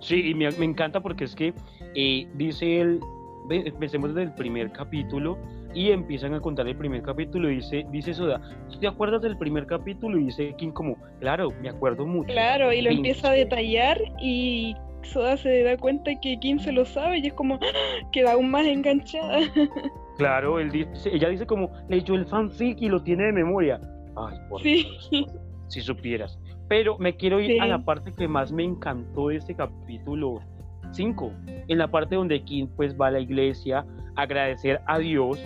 Sí, y me, me encanta porque es que eh, dice él, empecemos desde el primer capítulo y empiezan a contar el primer capítulo y dice, dice Soda, ¿te acuerdas del primer capítulo? Y dice King como, claro, me acuerdo mucho. Claro, y lo empieza a detallar y Soda se da cuenta que Kim se lo sabe y es como queda aún más enganchada. Claro, él dice, ella dice como, leyó el fanfic y lo tiene de memoria. Ay, por Sí. Dios, si supieras. Pero me quiero ir a la parte que más me encantó de este capítulo 5, en la parte donde Kim pues va a la iglesia a agradecer a Dios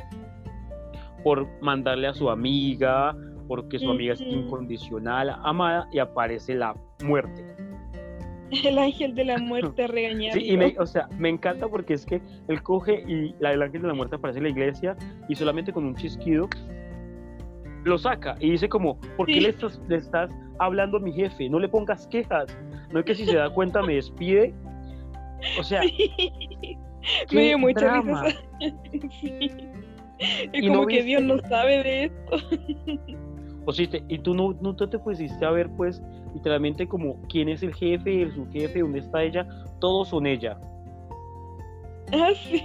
por mandarle a su amiga, porque su amiga es incondicional, amada, y aparece la muerte. El ángel de la muerte regañando. Sí, y me, o sea, me encanta porque es que él coge y la del ángel de la muerte aparece en la iglesia y solamente con un chisquido lo saca y dice como, ¿por qué Sí. le, estás, le estás hablando a mi jefe? No le pongas quejas. No es que si se da cuenta me despide. O sea, Sí. Me dio mucha risa. Sí. Es Y como no que viste- Dios no sabe de esto. O sea, y tú no, no te pusiste a ver pues literalmente como quién es el jefe, el subjefe, dónde está ella. Todos son ella. Ah, sí.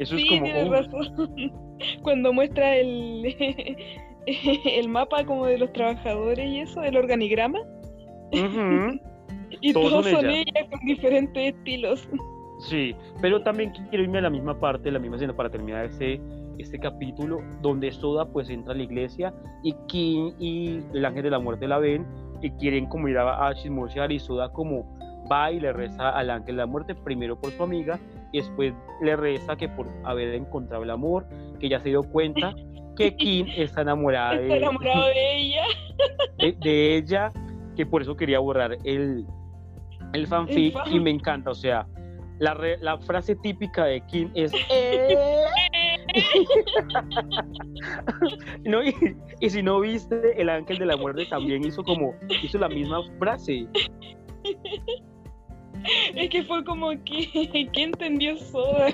Eso sí, es como... tienes oh, razón. Cuando muestra el, el mapa como de los trabajadores y eso, el organigrama, y Todos todos, son son ella. con diferentes estilos. Sí, pero también quiero irme a la misma parte, la misma escena para terminar este, este capítulo, donde Soda pues entra a la iglesia y King y el ángel de la muerte la ven y quieren como ir a, a chismosear y Soda como va y le reza al ángel de la muerte, primero por su amiga y después le reza que por haber encontrado el amor, que ya se dio cuenta que King está enamorada Está de, enamorado de ella. de, de ella, que por eso quería borrar el, el fanfic fan. y me encanta, o sea, la, re- la frase típica de Kim es "Eh". no, y, y si no viste, el ángel de la muerte también hizo como, hizo la misma frase. Es que fue como que, ¿qué entendió Soda?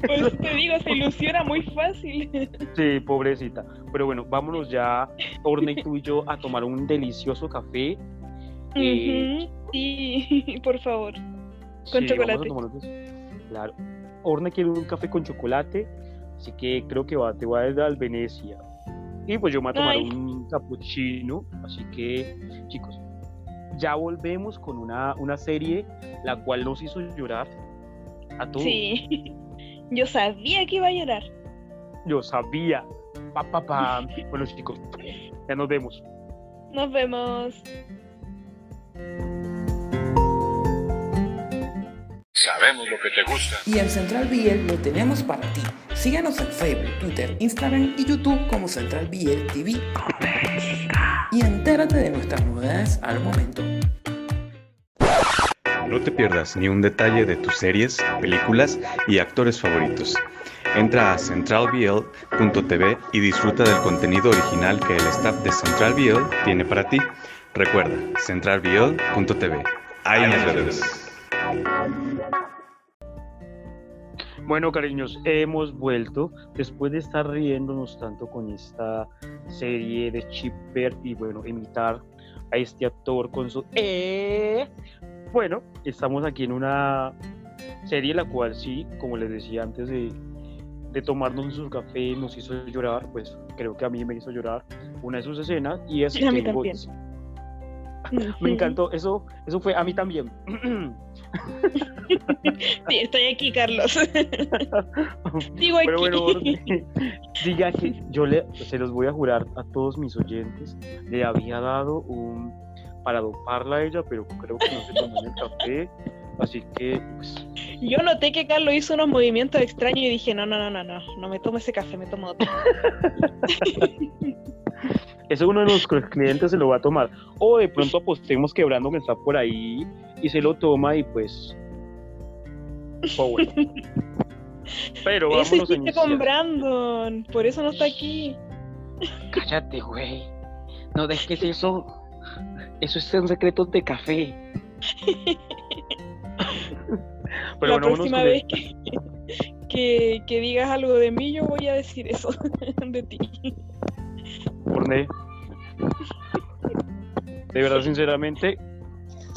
Por eso te digo, se ilusiona muy fácil. Sí, pobrecita. Pero bueno, vámonos ya, Orne, tú y yo, a tomar un delicioso café. Eh, Ujú, Sí, por favor. Con Sí, chocolate. Claro. Orne quiere un café con chocolate, así que creo que va, te voy a dar al Venecia. Y pues yo me voy a tomar Ay. un cappuccino, así que chicos, ya volvemos con una, una serie la cual nos hizo llorar a todos. Sí. Yo sabía que iba a llorar. Yo sabía. Pa, pa, pa. Bueno chicos, ya nos vemos. Nos vemos. Sabemos lo que te gusta. Y en Central BL lo tenemos para ti. Síguenos en Facebook, Twitter, Instagram y YouTube como Central BL TV. Y entérate de nuestras novedades al momento. No te pierdas ni un detalle de tus series, películas y actores favoritos. Entra a centralbl.tv y disfruta del contenido original que el staff de Central BL tiene para ti. Recuerda, centralbiol.tv. Ahí nos vemos. Bueno, cariños, hemos vuelto después de estar riéndonos tanto con esta serie de Chipper y bueno, imitar a este actor con su eh. Bueno, estamos aquí en una serie la cual sí, como les decía antes de, de tomarnos su café, nos hizo llorar, pues creo que a mí me hizo llorar una de sus escenas y es Sí, a mí también. Me encantó, eso, eso fue a mí también. Sí, estoy aquí, Carlos. Digo aquí. Pero bueno, diga que yo le, se los voy a jurar a todos mis oyentes, le había dado un para doparla a ella, pero creo que no se tomó el café, así que pues, Yo noté que Carlos hizo unos movimientos extraños y dije, no, no, no, no, no, no me tomo ese café, me tomo otro. Eso uno de nuestros clientes se lo va a tomar. O de pronto apostemos que Brandon está por ahí y se lo toma y pues... oh, bueno. Pero Eso vámonos a hiciste con. Brandon, por eso no está aquí. Cállate, güey. No dejes eso. Eso es en secretos de café. Pero la bueno, próxima vez que, que, que digas algo de mí, yo voy a decir eso de ti. Orné. De verdad, sinceramente,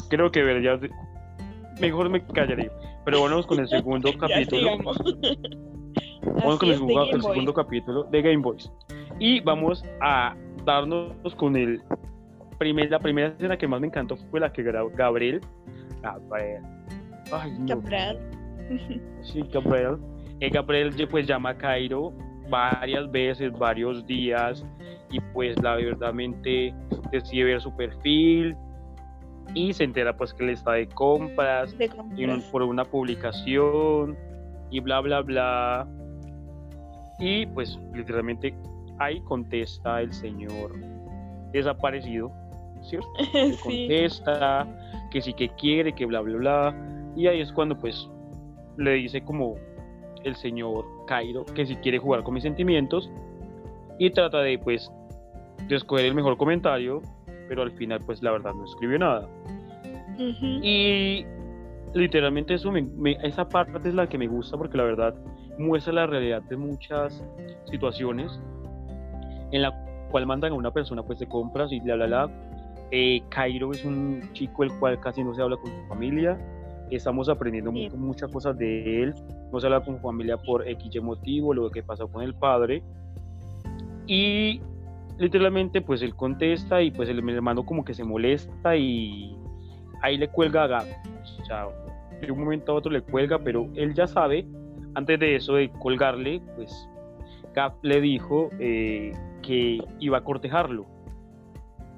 creo que deberías de- Mejor me callaré. Pero vamos con el segundo capítulo. Vamos con el, segundo- el capítulo de Game Boys. Y vamos a darnos con el primer, la primera escena que más me encantó fue la que grabó Gabriel. Gabriel. Ay, no. Cabral. Sí, Gabriel. Eh, Gabriel pues llama a Cairo varias veces, varios días, y pues la verdadmente decide ver su perfil y se entera pues que él está de compras De por una publicación y bla bla bla. Y pues literalmente ahí contesta el señor desaparecido, ¿cierto? sí. contesta, que sí que quiere, que bla, bla, bla. Y ahí es cuando pues le dice como el señor Cairo que si quiere jugar con mis sentimientos y trata de pues de escoger el mejor comentario, pero al final pues la verdad no escribió nada. Ujú. Y literalmente eso me- me- esa parte es la que me gusta porque la verdad muestra la realidad de muchas situaciones en la cual mandan a una persona pues de compras y bla bla bla. Eh, Cairo es un chico el cual casi no se habla con su familia. Estamos aprendiendo Sí. mu- muchas cosas de él. No se habla con familia por X motivo, lo que pasó con el padre. Y literalmente pues él contesta y pues el hermano como que se molesta y ahí le cuelga a Gab. O sea, de un momento a otro le cuelga, pero él ya sabe, antes de eso de colgarle, pues Gab le dijo eh, que iba a cortejarlo.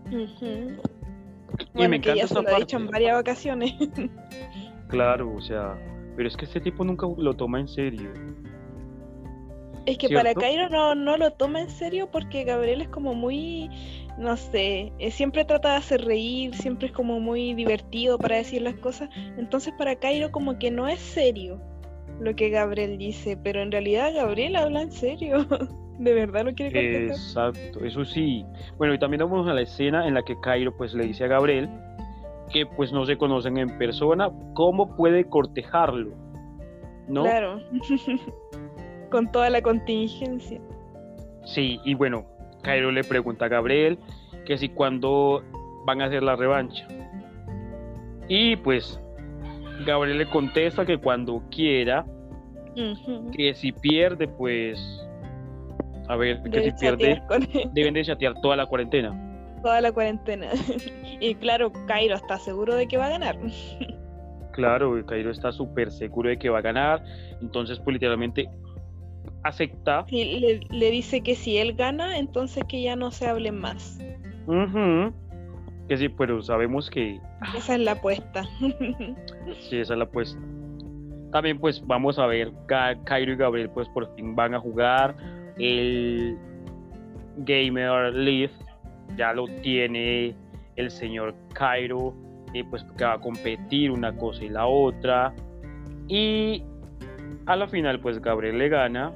Ujú. Y Bueno, me que encanta ya se lo ha dicho en parte. varias ocasiones. Claro, o sea, pero es que este tipo nunca lo toma en serio. Es que para. Cairo no, no lo toma en serio porque Gabriel es como muy, no sé, eh, siempre trata de hacer reír, siempre es como muy divertido para decir las cosas. Entonces para Cairo como que no es serio lo que Gabriel dice, pero en realidad Gabriel habla en serio. De verdad lo quiere cortejar. Exacto, eso sí. Bueno, y también vamos a la escena en la que Cairo pues le dice a Gabriel que pues no se conocen en persona, ¿cómo puede cortejarlo? ¿No? Claro. Con toda la contingencia. Sí, y bueno, Cairo le pregunta a Gabriel que si cuándo van a hacer la revancha. Y pues Gabriel le contesta que cuando quiera, que si pierde, pues a ver, que si pierde, deben de chatear toda la cuarentena. Toda la cuarentena. Y claro, Cairo está seguro de que va a ganar. Claro, Cairo está súper seguro de que va a ganar, entonces pues literalmente acepta. Y le, le dice que si él gana, entonces que ya no se hable más. Que sí, pero sabemos que Esa es la apuesta. Sí, esa es la apuesta. También pues vamos a ver, Ca- Cairo y Gabriel pues por fin van a jugar el Gamer League, ya lo tiene el señor Cairo, y pues que va a competir una cosa y la otra. Y a la final pues Gabriel le gana,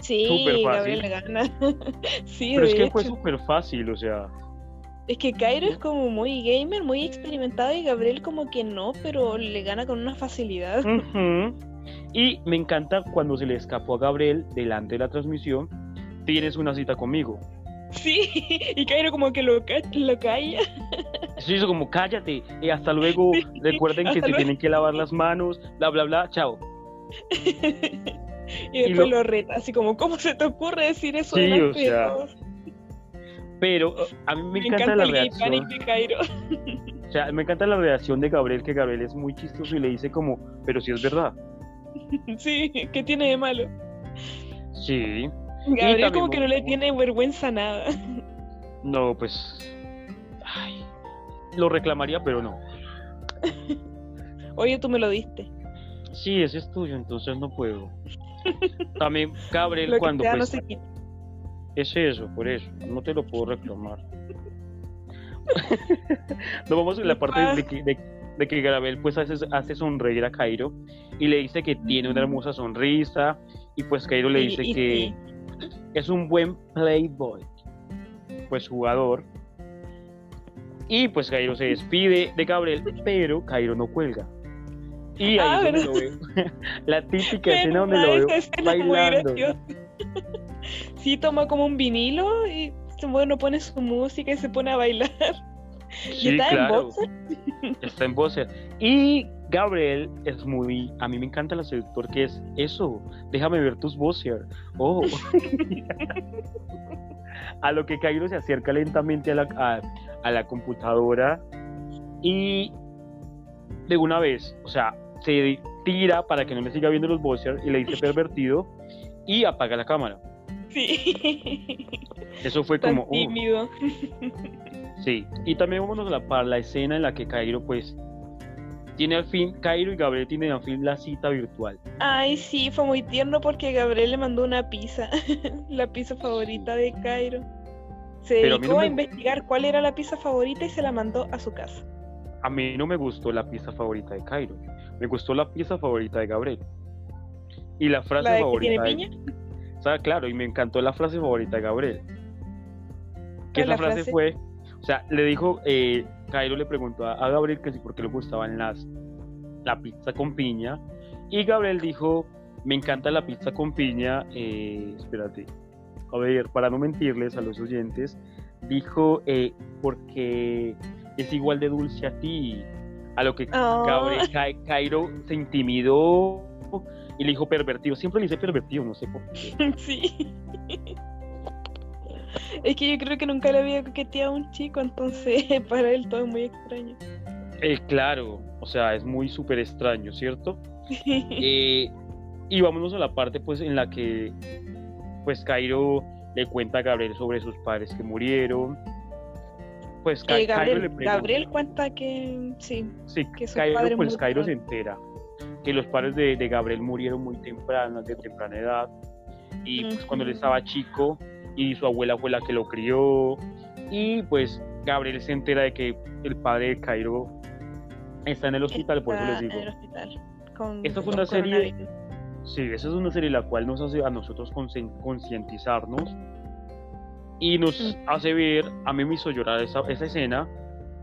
Sí, fácil. Gabriel le gana. sí, pero es que fue súper fácil, o sea, Es que Cairo es como muy gamer, muy experimentado y Gabriel como que no, pero le gana con una facilidad. Y me encanta cuando se le escapó a Gabriel delante de la transmisión, tienes una cita conmigo. Sí, y Cairo como que lo, ca- lo calla. Eso hizo como cállate y hasta luego. Sí, Recuerden que se tienen que lavar las manos, bla bla bla, chao. y después lo- lo... reta, así como, ¿cómo se te ocurre decir eso Sí, de sea? Pero a mí me, Me encanta, encanta la reacción. de Cairo. O sea, me encanta la reacción de Gabriel, que Gabriel es muy chistoso y le dice como, pero si es verdad. Sí, ¿qué tiene de malo? Sí. Gabriel como que no le tiene vergüenza a nada. No, pues. ay, lo reclamaría, pero no. Oye, tú me lo diste. Sí, ese es tuyo, entonces no puedo. También Gabriel Lo cuando no pues, se es eso, por eso, no te lo puedo reclamar. Nos vamos a la parte de que, de, de que Gabriel pues hace, hace sonreír a Cairo y le dice que tiene una hermosa sonrisa y pues Cairo le dice y que. Es un buen playboy, pues jugador. Y pues Cairo se despide de Gabriel, pero Cairo no cuelga. Y ahí Ah, es donde lo veo. La típica escena donde lo veo bailando. Sí, toma como un vinilo y bueno, pone su música y se pone a bailar. y está en claro. boxer. Está en boxer. Y Gabriel es muy. A mí me encanta el seductor que es eso. Déjame ver tus boxer. Oh. a lo que Cairo se acerca lentamente a la, a, a la computadora y de una vez, o sea, se tira para que no le siga viendo los boxer y le dice pervertido y apaga la cámara. Sí. Eso fue Tan como. oh, tímido. Sí, y también vámonos a la, para la escena en la que Cairo, pues, tiene al fin, Cairo y Gabriel tienen al fin la cita virtual. Ay, sí, fue muy tierno porque Gabriel le mandó una pizza. la pizza favorita de Cairo. Se Pero a mí dedicó a, investigar cuál era la pizza favorita y se la mandó a su casa. A mí no me gustó la pieza favorita de Cairo, me gustó la pieza favorita de Gabriel. Y la frase ¿La de que favorita tiene de- piña? O sea, claro, y me encantó la frase favorita de Gabriel. Que ¿Cuál esa frase, frase? fue, o sea, le dijo, eh, Cairo le preguntó a, Gabriel que si por qué le gustaban las, la pizza con piña, y Gabriel dijo, me encanta la pizza con piña, eh, espérate, a ver, para no mentirles a los oyentes, dijo, eh, porque es igual de dulce a ti, a lo que Ah. Gabriel, Ca- Cairo se intimidó y le dijo pervertido, siempre le dice pervertido, no sé por qué. Sí. Es que yo creo que nunca le había coqueteado a un chico, entonces para él todo es muy extraño. Eh, claro, o sea, es muy súper extraño, ¿cierto? Eh, y vámonos a la parte pues en la que pues Cairo le cuenta a Gabriel sobre sus padres que murieron. Pues Ca- Eh, Cairo Gabriel, le pregunta, Gabriel cuenta que sí, sí, que Cairo, pues Cairo se entera que los padres de, de Gabriel murieron muy temprano, de temprana edad. Y pues cuando él estaba chico y su abuela fue la que lo crió. Y pues Gabriel se entera de que el padre de Cairo está en el hospital, por eso les está digo. en el hospital. Con, Esta fue una serie-. Sí, esa es una serie la cual nos hace a nosotros concientizarnos y nos Mm. hace ver, a mí me hizo llorar esa, esa escena,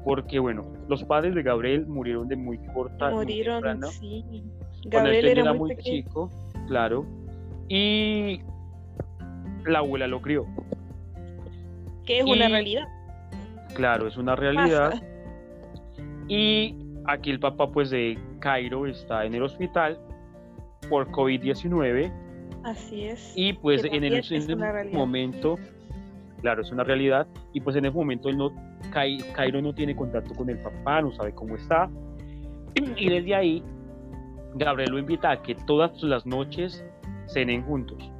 porque bueno, los padres de Gabriel murieron de muy corta, muy Murieron, temprana, sí. cuando Gabriel él era, muy, muy pequeño. chico, claro, y la abuela lo crió, Que es una realidad. claro, es una realidad, Pasa. y aquí el papá pues de Cairo está en el hospital por COVID-19 Así es. Y pues en el, en el momento, claro, es una realidad, y pues en ese momento él no, Cai- Cairo no tiene contacto con el papá, no sabe cómo está, y desde ahí Gabriel lo invita a que todas las noches cenen juntos.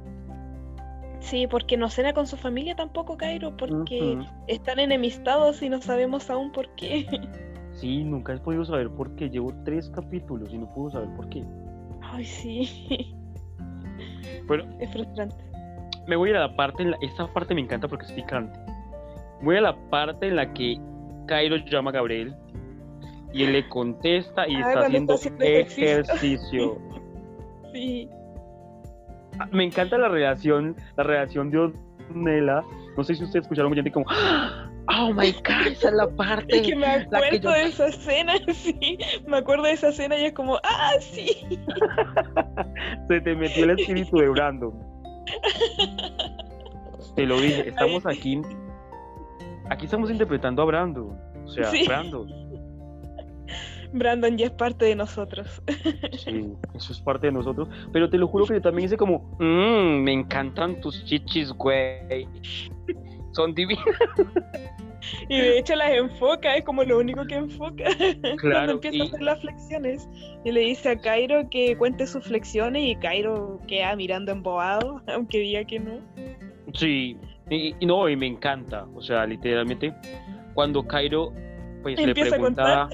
Sí, porque no cena con su familia tampoco, Cairo, porque están enemistados y no sabemos aún por qué. Sí, nunca he podido saber por qué, llevo tres capítulos y no puedo saber por qué. Ay, sí. Bueno, Es frustrante. me voy a ir a la parte, en la- esta parte me encanta porque es picante. Voy a la parte en la que Cairo llama a Gabriel y él le contesta y está haciendo está haciendo ejercicio. ejercicio. Sí. Me encanta la reacción, la reacción de Ornella. No sé si ustedes escucharon gente como ¡Ah! Oh my god, esa es la parte. Es que me que acuerdo yo- de esa escena, sí. Me acuerdo de esa escena y es como, ah, sí. Se te metió el espíritu de Brandon. Te lo dije, estamos aquí. Aquí estamos interpretando a Brandon. O sea, Sí. Brandon. Brandon ya es parte de nosotros. Sí, eso es parte de nosotros. Pero te lo juro que yo también hice como, mmm, me encantan tus chichis, güey. Son divinas. Y de hecho las enfoca, es como lo único que enfoca. Cuando Claro, empieza y- a hacer las flexiones. Y le dice a Cairo que cuente sus flexiones y Cairo queda mirando embobado, aunque diga que no. Sí, y, y no, y me encanta. O sea, literalmente, cuando Cairo, pues le Empieza a pregunta.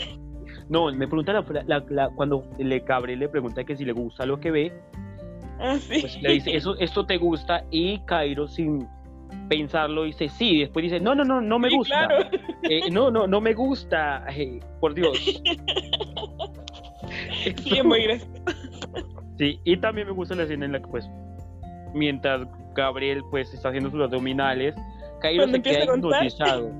No, me pregunta la, la- la- cuando le Gabriel le pregunta que si le gusta lo que ve, Ah, sí. pues le dice, eso, esto te gusta, y Cairo sin pensarlo dice sí, y después dice, no, no, no, no me Sí, gusta. claro. Eh, no, no, no me gusta, eh, por Dios. Sí, es muy gracioso. Sí, y también me gusta la escena en la que, pues, mientras Gabriel, pues, está haciendo sus abdominales, Cairo se queda hipnotizado.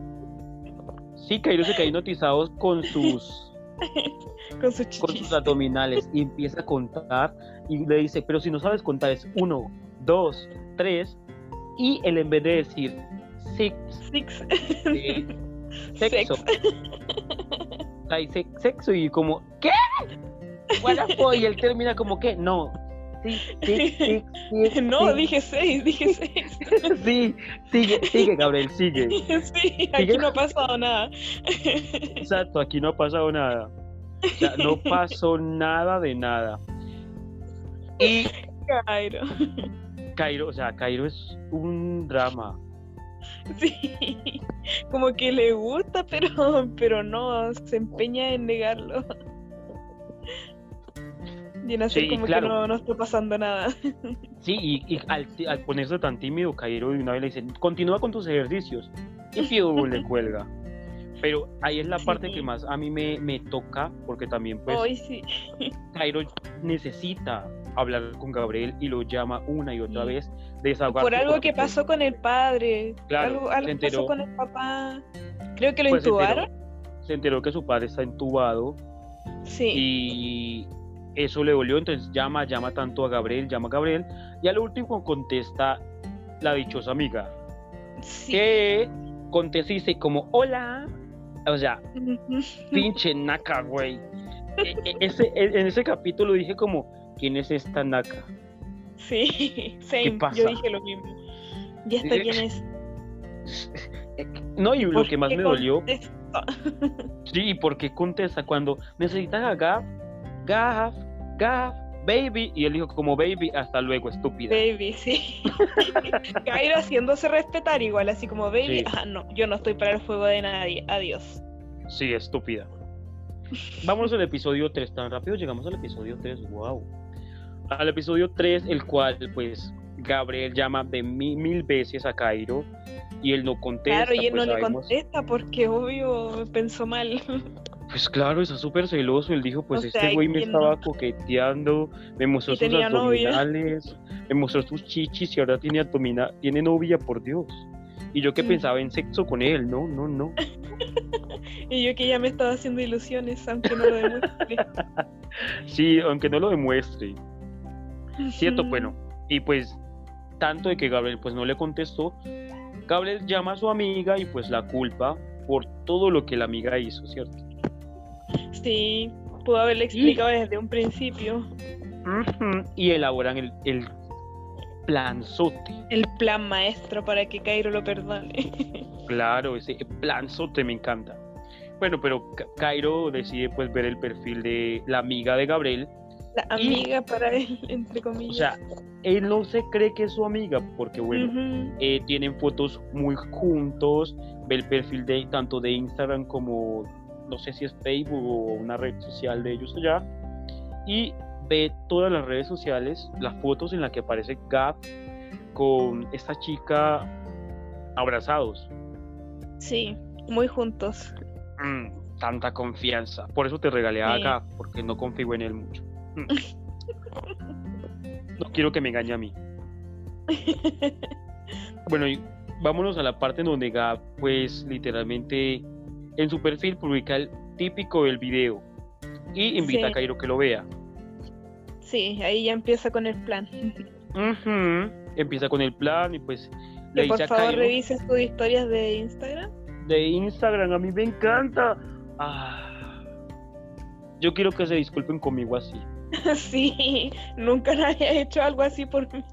Sí, Cairo se queda hipnotizado con sus, Con sus con chichis. sus abdominales y empieza a contar y le dice, pero si no sabes contar es uno, dos, tres, y él en vez de decir six, Six. eh, sexo, Sex. sexo y como, ¿qué? Y él termina como que, no, sí, sí, sí, sí, No, sí". dije seis, dije seis. Sí, sigue, sigue, Gabriel, sigue. Sí, aquí no ha pasado nada. Exacto, aquí no ha pasado nada. O sea, no pasó nada de nada. Y Cairo. Cairo, o sea, Cairo es un drama. Sí. Como que le gusta, pero, pero no, se empeña en negarlo. Y en hacer Sí, como claro. que no, no está pasando nada. Sí, y, y al, al ponerse tan tímido, Cairo de una vez le dice, continúa con tus ejercicios. Y Fiu le cuelga. Pero ahí es la parte Sí. que más a mí me, me toca, porque también pues Hoy sí. Cairo necesita hablar con Gabriel y lo llama una y otra Sí. vez, desahogarse Por algo que pues, pasó con el padre. Claro, algo algo enteró. pasó con el papá. Creo que lo pues, se enteró- intubaron. se enteró que su padre está entubado Sí. y eso le dolió, entonces llama, llama tanto a Gabriel, llama a Gabriel y al último contesta la dichosa amiga, sí. que contesta y dice como hola, o sea, pinche naca, güey. E- e- ese, e- en ese capítulo dije como, ¿quién es esta naca? Sí, same. pasa? Yo dije lo mismo. ¿Y esta quién es? No, y lo ¿Por que más me dolió, sí, ¿y por qué contesta cuando necesitas a Gaf, Gaf, baby? Y él dijo como baby, hasta luego, estúpida. Baby, sí. Cairo haciéndose respetar igual, así como baby. Sí. Ah, no, yo no estoy para el fuego de nadie. Adiós. Sí, estúpida. Vamos al episodio 3, tan rápido llegamos al episodio 3, wow. Al episodio 3, el cual pues Gabriel llama de mi- mil veces a Cairo y él no contesta. claro, y él pues, no le contesta porque obvio pensó mal. Pues claro, está súper celoso. Él dijo, pues O este güey me ¿quién estaba no? coqueteando, me mostró sus novia. abdominales, me mostró sus chichis y ahora tiene abdomina tiene novia, por Dios. Y yo que Mm. pensaba en sexo con él, no, no, no. Y yo que ya me estaba haciendo ilusiones, aunque no lo demuestre. Sí, aunque no lo demuestre. Cierto, bueno. Y pues, tanto de que Gabriel pues no le contestó, Gabriel llama a su amiga y pues la culpa por todo lo que la amiga hizo, ¿cierto? Sí, pudo haberle explicado desde un principio. Y elaboran el, el planzote. El plan maestro para que Cairo lo perdone. Claro, ese planzote me encanta. Bueno, pero Ca- Cairo decide pues ver el perfil de la amiga de Gabriel. La Y- amiga para él, entre comillas. O sea, él no se cree que es su amiga porque bueno, eh, tienen fotos muy juntos, ve el perfil de tanto de Instagram como no sé si es Facebook o una red social de ellos allá y ve todas las redes sociales, las fotos en las que aparece Gap con esta chica abrazados. Sí, muy juntos. Mm, tanta confianza. Por eso te regalé a Sí. Gap porque no confío en él mucho. Mm. No quiero que me engañe a mí. Bueno, y, vámonos a la parte en donde Gab, pues literalmente en su perfil publica el típico del video y invita Sí. a Cairo que lo vea. Sí, ahí ya empieza con el plan. Empieza con el plan y pues le Que por dice a favor Cairo revises tus historias de Instagram. de Instagram, a mí me encanta. Ah, yo quiero que se disculpen conmigo así. sí, nunca nadie ha hecho algo así por mí.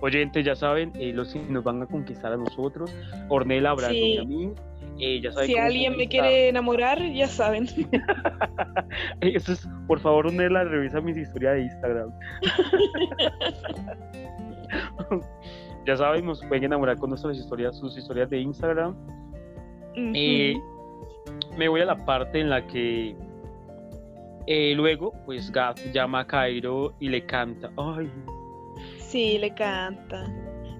Oyentes, ya saben, eh, los que nos van a conquistar a nosotros, Ornella, Brandon Sí. y a mí. Ya saben Si alguien me quiere enamorar, ya saben. Eso es, por favor, Ornella, revisa mis historias de Instagram. ya saben, nos pueden enamorar con nuestras historias, sus historias de Instagram. Eh, me voy a la parte en la que eh, luego, pues Gab llama a Cairo y le canta. Ay, Sí, le canta.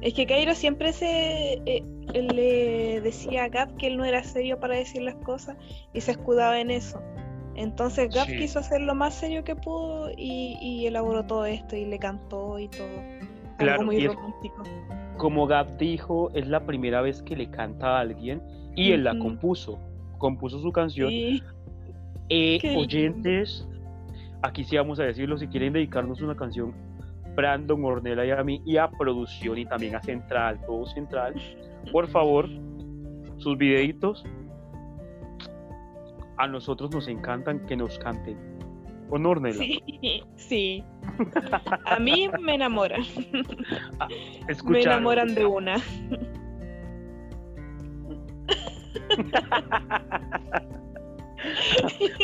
Es que Cairo siempre se eh, le decía a Gab que él no era serio para decir las cosas y se escudaba en eso. Entonces Sí. quiso hacer lo más serio que pudo y, y elaboró todo esto y le cantó y todo. Claro, Algo muy y es- romántico. como Gab dijo, es la primera vez que le canta a alguien y él la compuso. Compuso su canción. Sí, Eh, oyentes, aquí sí vamos a decirlo, si quieren dedicarnos una canción, Brandon, Ornella y a mí, y a producción y también a Central, todo Central, por favor, sus videitos, a nosotros nos encantan que nos canten. ¿O no, Ornella? sí, sí. A mí me enamoran, me Escucharon. enamoran de una.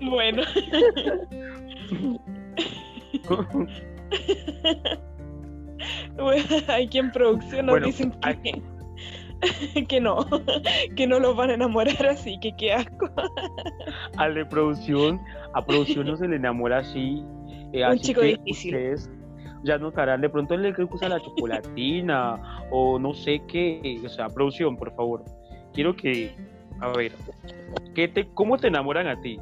Bueno. Bueno, Aquí en producción nos Bueno, dicen hay- que, que no, que no los van a enamorar así, que qué asco. Al de producción, a producción no se le enamora así. eh, Un así chico que difícil. Ustedes ya notarán, de pronto le gusta la chocolatina o no sé qué. O sea, producción, por favor. Quiero que, a ver, ¿qué te, ¿cómo te enamoran a ti?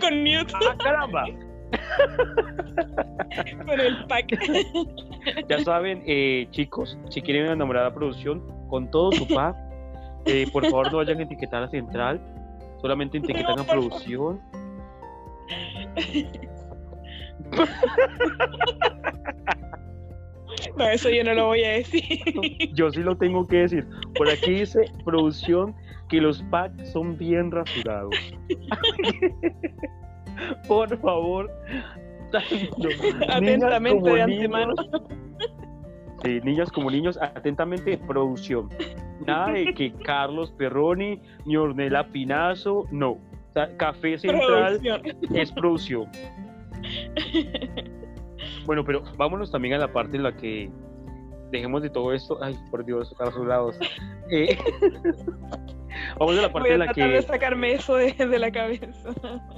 Con Newt, ¡Ah, caramba! con el pack. Ya saben, eh, chicos, si quieren enamorar a producción, con todo su pack, eh, por favor no vayan a etiquetar a Central, solamente etiquetan No, a producción. No, eso yo no lo voy a decir. Yo sí lo tengo que decir. Por aquí dice producción que los packs son bien rasurados. Por favor. tanto Atentamente de antemano. Sí, niñas como niños, atentamente producción. Nada de que Carlos Perroni ni Ornella Pinazo, no. O sea, Café Central Producción. es producción. Bueno, pero vámonos también a la parte en la que dejemos de todo esto. Ay, por Dios, rasurados. Eh, vamos a la parte Voy a en la tratar de que, sacarme eso de, de la cabeza.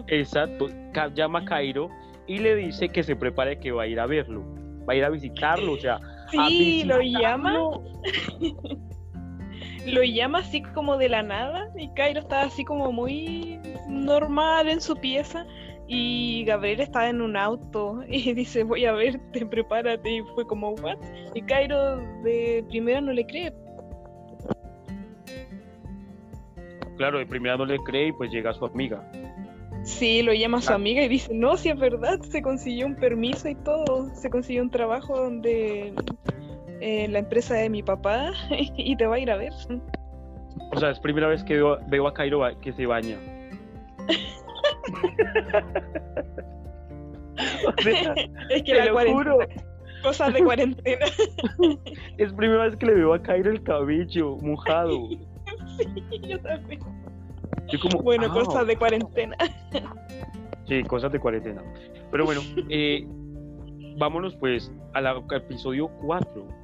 exacto, llama a Cairo y le dice que se prepare que va a ir a verlo, va a ir a visitarlo, o sea, Sí, lo llama. Lo llama así como de la nada y Cairo está así como muy normal en su pieza y Gabriel está en un auto y dice voy a verte, prepárate y fue como what y Cairo de primera no le cree Claro, de primera no le cree y pues llega su amiga. Sí, lo llama a su amiga y dice, no, si es verdad, se consiguió un permiso y todo, se consiguió un trabajo donde eh, la empresa de mi papá y te va a ir a ver. O sea, es primera vez que veo, veo a Cairo que se baña. O sea, Es que te la lo cuarentena, juro, cosas de cuarentena. es primera vez que le veo a Cairo el cabello mojado. Yo también. Yo como, Bueno, ah, cosas de cuarentena. Sí, cosas de cuarentena. Pero bueno, eh, vámonos pues al episodio 4.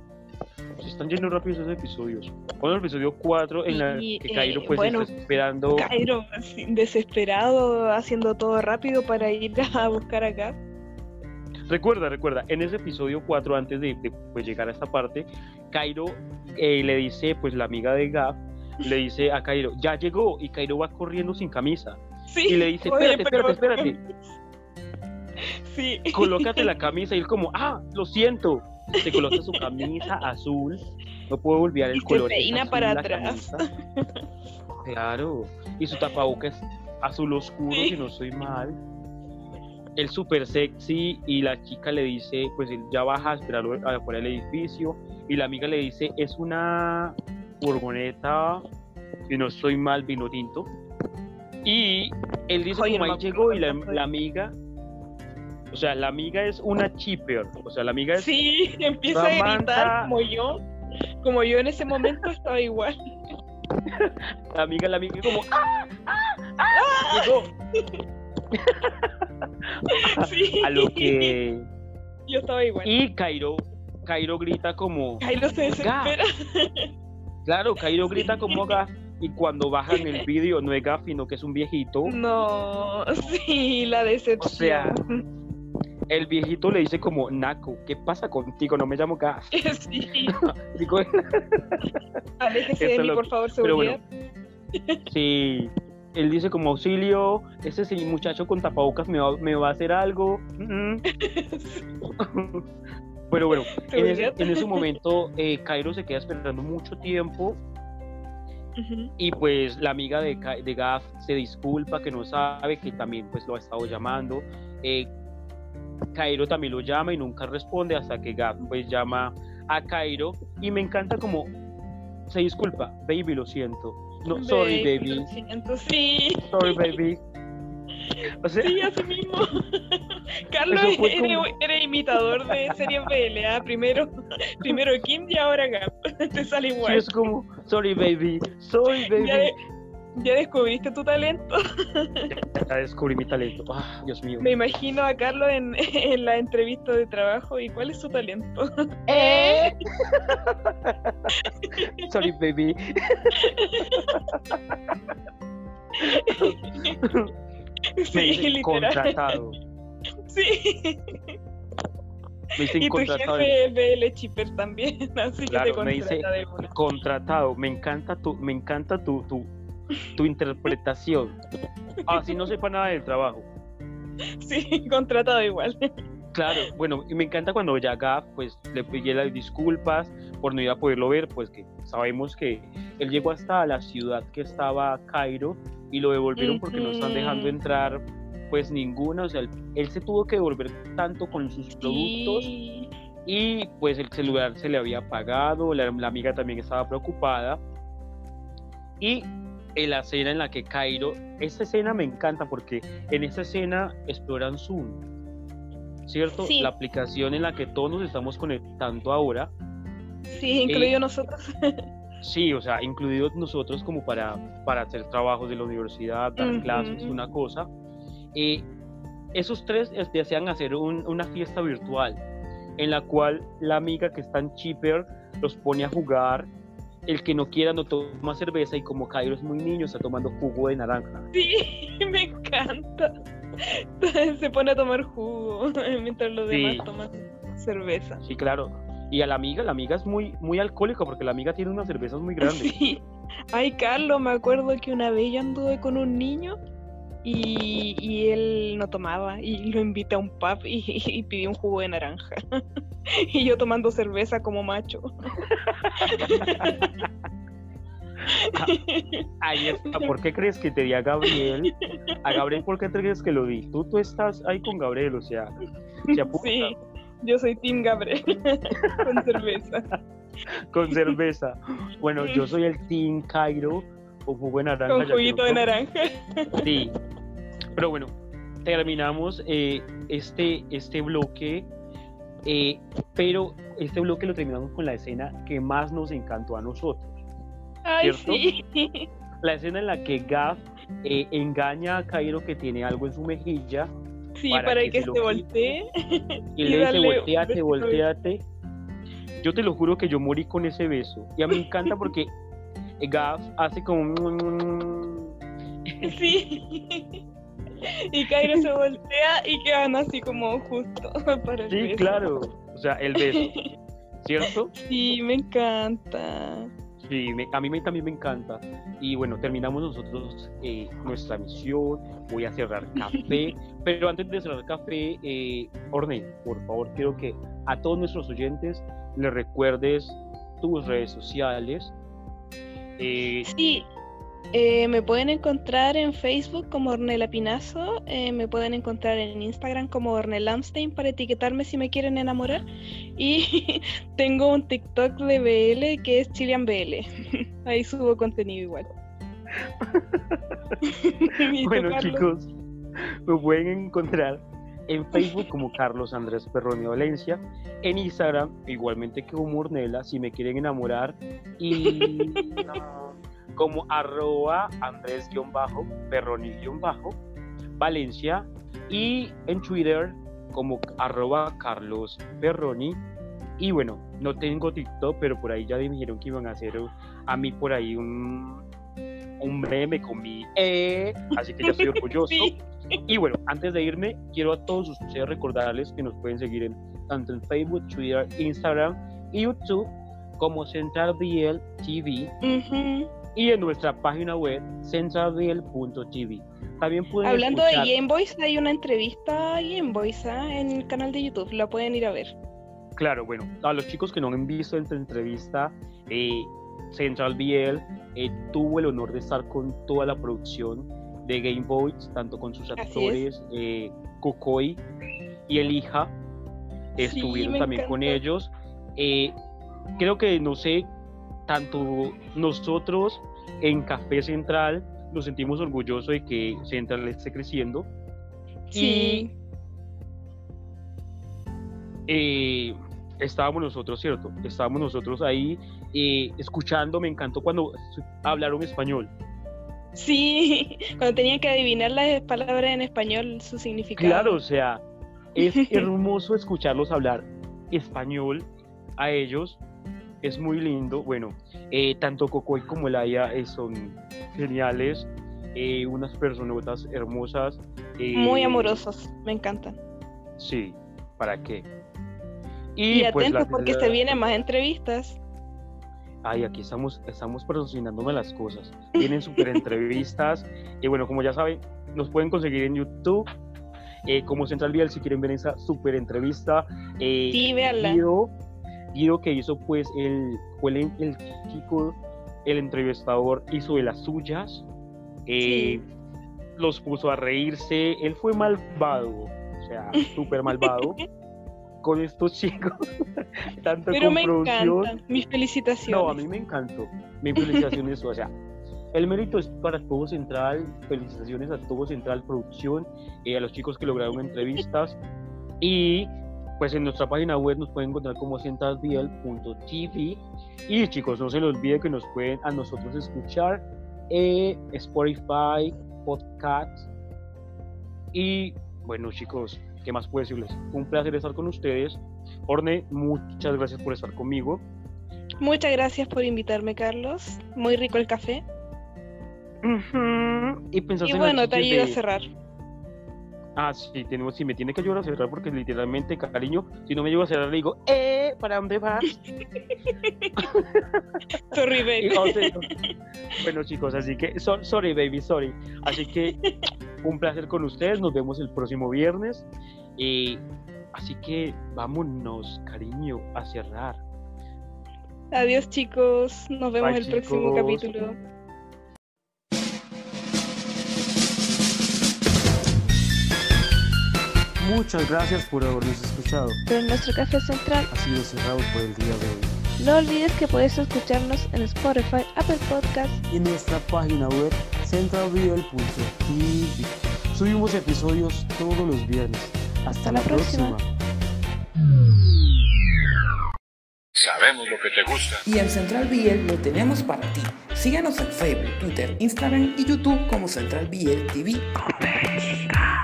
Se están yendo rápido esos episodios. Bueno, el episodio 4 en la Y, que Cairo eh, pues bueno, está esperando. Cairo, desesperado, haciendo todo rápido para ir a buscar acá. Recuerda, recuerda, en ese episodio 4, antes de, de, pues, llegar a esta parte, Cairo eh, le dice, pues la amiga de Gab, le dice a Cairo, ya llegó, y Cairo va corriendo sin camisa. Sí, Y le dice, oye, espérate, pero- espérate, espérate. Sí. colócate la camisa y él como, ah, lo siento. Se coloca su camisa azul, no puedo olvidar el Y color. peina azul para atrás. camisa. Claro, y su tapabocas es azul oscuro, Sí. si no estoy mal. Él súper sexy y la chica le dice, pues él ya baja a esperarlo afuera del edificio y la amiga le dice, es una furgoneta, si no estoy mal, vino tinto. Y él dice, Oye, como no ahí llegó y la, amiga, o sea, la amiga es una chipper, o sea, la amiga es Sí, empieza a gritar como yo. Como yo en ese momento estaba igual. la amiga, la amiga como, ¡ah! ¡ah! ¡ah! Llegó. Sí. A lo que... Yo estaba igual. Y Cairo, Cairo grita como, Jairo se desespera. Claro, Cairo grita como Gaf. Y cuando bajan el vídeo no es Gaf, sino que es un viejito. No, sí, la decepción. sea, El viejito le dice como, Naco, ¿qué pasa contigo? No me llamo Gaf. sí. Digo, Aléjese de mí, lo- por favor, seguridad. bueno, sí. Él dice como auxilio, ese sí, muchacho con tapabocas me va, me va a hacer algo. Mm, mm. Pero bueno, en ese, en ese momento eh, Cairo se queda esperando mucho tiempo y pues la amiga de, de Gaf se disculpa que no sabe que también pues lo ha estado llamando. Eh, Cairo también lo llama y nunca responde hasta que Gaf pues llama a Cairo y me encanta como se disculpa, baby lo siento. No, sorry baby, Lo siento, sí. sorry baby. O sea, Sí, así mismo. Carlos, eres, como- eres imitador de series BLA. Primero, primero Kim y ahora Gap. Te sale sí, igual. es como sorry baby, sorry baby. Ya, de- ya descubriste tu talento. Ya descubrí mi talento. Ah, Dios mío. Me imagino a Carlos en, en la entrevista de trabajo. ¿Y cuál es su talento? ¿Eh? Sorry baby. Me Sí, dicen literal. contratado. Sí. Me dicen Y tu contratado. jefe es BL Chipper también. Así que Claro, te me dice- contrata de una. Contratado. Me encanta tu, me encanta tu, tu, tu interpretación. Así no sepa nada del trabajo. Sí, contratado igual. Claro, bueno, y me encanta cuando ya Gaf, pues le pide las disculpas por no ir a poderlo ver, pues que sabemos que él llegó hasta la ciudad que estaba Cairo y lo devolvieron porque no están dejando entrar pues ninguna, o sea, él, él se tuvo que devolver tanto con sus productos Sí. y pues el celular se le había apagado, la, la amiga también estaba preocupada y en la escena en la que Cairo, esa escena me encanta porque en esa escena exploran Zoom, ¿cierto? Sí. La aplicación en la que todos nos estamos conectando ahora, Sí, incluido nosotros. sí, o sea, incluidos nosotros como para, para hacer trabajos de la universidad, dar Ujú. clases, una cosa. Eh, esos tres eh, desean hacer un- una fiesta virtual en la cual la amiga que está en Chipper los pone a jugar. El que no quiera no toma cerveza y como Cairo es muy niño está tomando jugo de naranja. Sí, me encanta. Se pone a tomar jugo mientras los Sí. demás toman cerveza. Sí, claro. Y a la amiga, la amiga es muy, muy alcohólica porque la amiga tiene unas cervezas muy grandes. Sí. Ay, Carlos, me acuerdo que una vez yo anduve con un niño y, y él no tomaba y lo invité a un pub y, y pidió un jugo de naranja. Y yo tomando cerveza como macho. Ahí está. ¿Por qué crees que te di a Gabriel? A Gabriel, ¿por qué crees que lo di? Tú, tú estás ahí con Gabriel, o sea, se apunta Sí, yo soy Tim Gabriel con cerveza. con cerveza. Bueno, yo soy el Team Cairo con jugo de naranja. Con juguito de naranja. Sí. Pero bueno, terminamos eh, este, este bloque. eh, pero este bloque lo terminamos con la escena que más nos encantó a nosotros. Ay, sí. La escena en la que Gaff eh, engaña a Cairo que tiene algo en su mejilla Sí, Para para, que que, se voltee. y, Y le dice volteate, volteate. Yo te lo juro que yo morí con ese beso. Y a mí me encanta porque Gaff hace como... Sí. Y Cairo se voltea y quedan así como justo para el Sí, beso. claro. O sea, el beso. ¿Cierto? Sí, me encanta. Sí, me- a mí me- también me encanta. Y bueno, terminamos nosotros eh, nuestra misión. Voy a cerrar café. Pero antes de cerrar café, eh, Orne, por favor, quiero que a todos nuestros oyentes les recuerdes tus redes sociales. Eh, Sí, eh, me pueden encontrar en Facebook como Ornella Pinazo, eh, me pueden encontrar en Instagram como Ornella Amstein para etiquetarme si me quieren enamorar. Y tengo un TikTok de BL que es Chilean BL. Ahí subo contenido igual. ¿Y tú, bueno, chicos, me pueden encontrar en Facebook como Carlos Andrés Perroni Valencia, en Instagram igualmente como Ornella, si me quieren enamorar, y como arroba Andrés-Perroni-Valencia, y en Twitter como arroba Carlos Perroni. Y bueno, no tengo TikTok, pero por ahí ya me dijeron que iban a hacer a mí por ahí un, un meme con mi E, así que ya estoy orgulloso. Sí. Y bueno, antes de irme, quiero a todos ustedes recordarles que nos pueden seguir en, tanto en Facebook, Twitter, Instagram y YouTube como Central BL TV. Y en nuestra página web centralbl.tv. También pueden Hablando de Game Boys, hay una entrevista a Game Boys ¿ah? en el canal de YouTube, la pueden ir a ver. Claro, bueno, a los chicos que no han visto esta entrevista, eh, Central BL eh, tuvo el honor de estar con toda la producción de Game Boy, tanto con sus Así actores, eh, Kokoi y Elija, Sí, estuvieron también con ellos. Eh, creo que, no sé, tanto nosotros en Café Central nos sentimos orgullosos de que Central esté creciendo. Sí, eh, estábamos nosotros, ¿cierto? Estábamos nosotros ahí eh, escuchando, me encantó cuando hablaron español. sí, cuando tenían que adivinar las palabras en español, su significado. Claro, o sea, es hermoso escucharlos hablar español a ellos, es muy lindo. Bueno, eh, tanto Cocoy como Laia eh, son geniales, eh, unas personotas hermosas. eh, Muy amorosos, me encantan. Sí, ¿para qué? Y, pues, atentos la- porque la- se vienen más entrevistas. Ay, aquí estamos, estamos patrocinándome las cosas. Tienen súper entrevistas. Y bueno, como ya saben, nos pueden conseguir en YouTube. como Central Vial, si quieren ver esa súper entrevista. Sí, véanla. Guido, Guido que hizo pues el, el, el chico, el entrevistador hizo de las suyas. eh, Los puso a reírse. Él fue malvado. O sea, súper malvado. con estos chicos. Tanto Pero con me producción. encantan. Mis felicitaciones. No, a mí me encantó. Mi felicitaciones, o sea, el mérito es para Todo Central. Felicitaciones a Todo Central Producción, eh, a los chicos que lograron entrevistas. Y pues en nuestra página web nos pueden encontrar como centralbiel.tv. Y chicos, no se les olvide que nos pueden a nosotros escuchar eh, Spotify, podcast. Y bueno, chicos, ¿qué más puedo decirles? Un placer estar con ustedes. Orne, muchas gracias por estar conmigo. Muchas gracias por invitarme, Carlos. Muy rico el café. Y pensaste Y las bueno, te ayudo a de- cerrar. Ah, sí, tenemos, sí, me tiene que ayudar a cerrar porque literalmente, cariño, si no me llevo a cerrar, le digo, ¡eh! ¿Para dónde vas? Sorry, baby. o sea, bueno, chicos, así que, so- sorry, baby, sorry. Así que, un placer con ustedes. Nos vemos el próximo viernes. Y así que, vámonos, cariño, a cerrar. Adiós, chicos. Nos vemos Bye, el próximo capítulo. Muchas gracias por habernos escuchado. Pero nuestro café central, Ha sido cerrado por el día de hoy. no olvides que puedes escucharnos en Spotify, Apple Podcasts Y nuestra página web centralviel.tv. Subimos episodios todos los viernes. Hasta, la próxima. Sabemos lo que te gusta. Y en Central BL lo tenemos para ti. Síguenos en Facebook, Twitter, Instagram y YouTube como Central BL TV.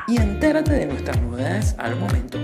Y entérate de nuestras novedades al momento.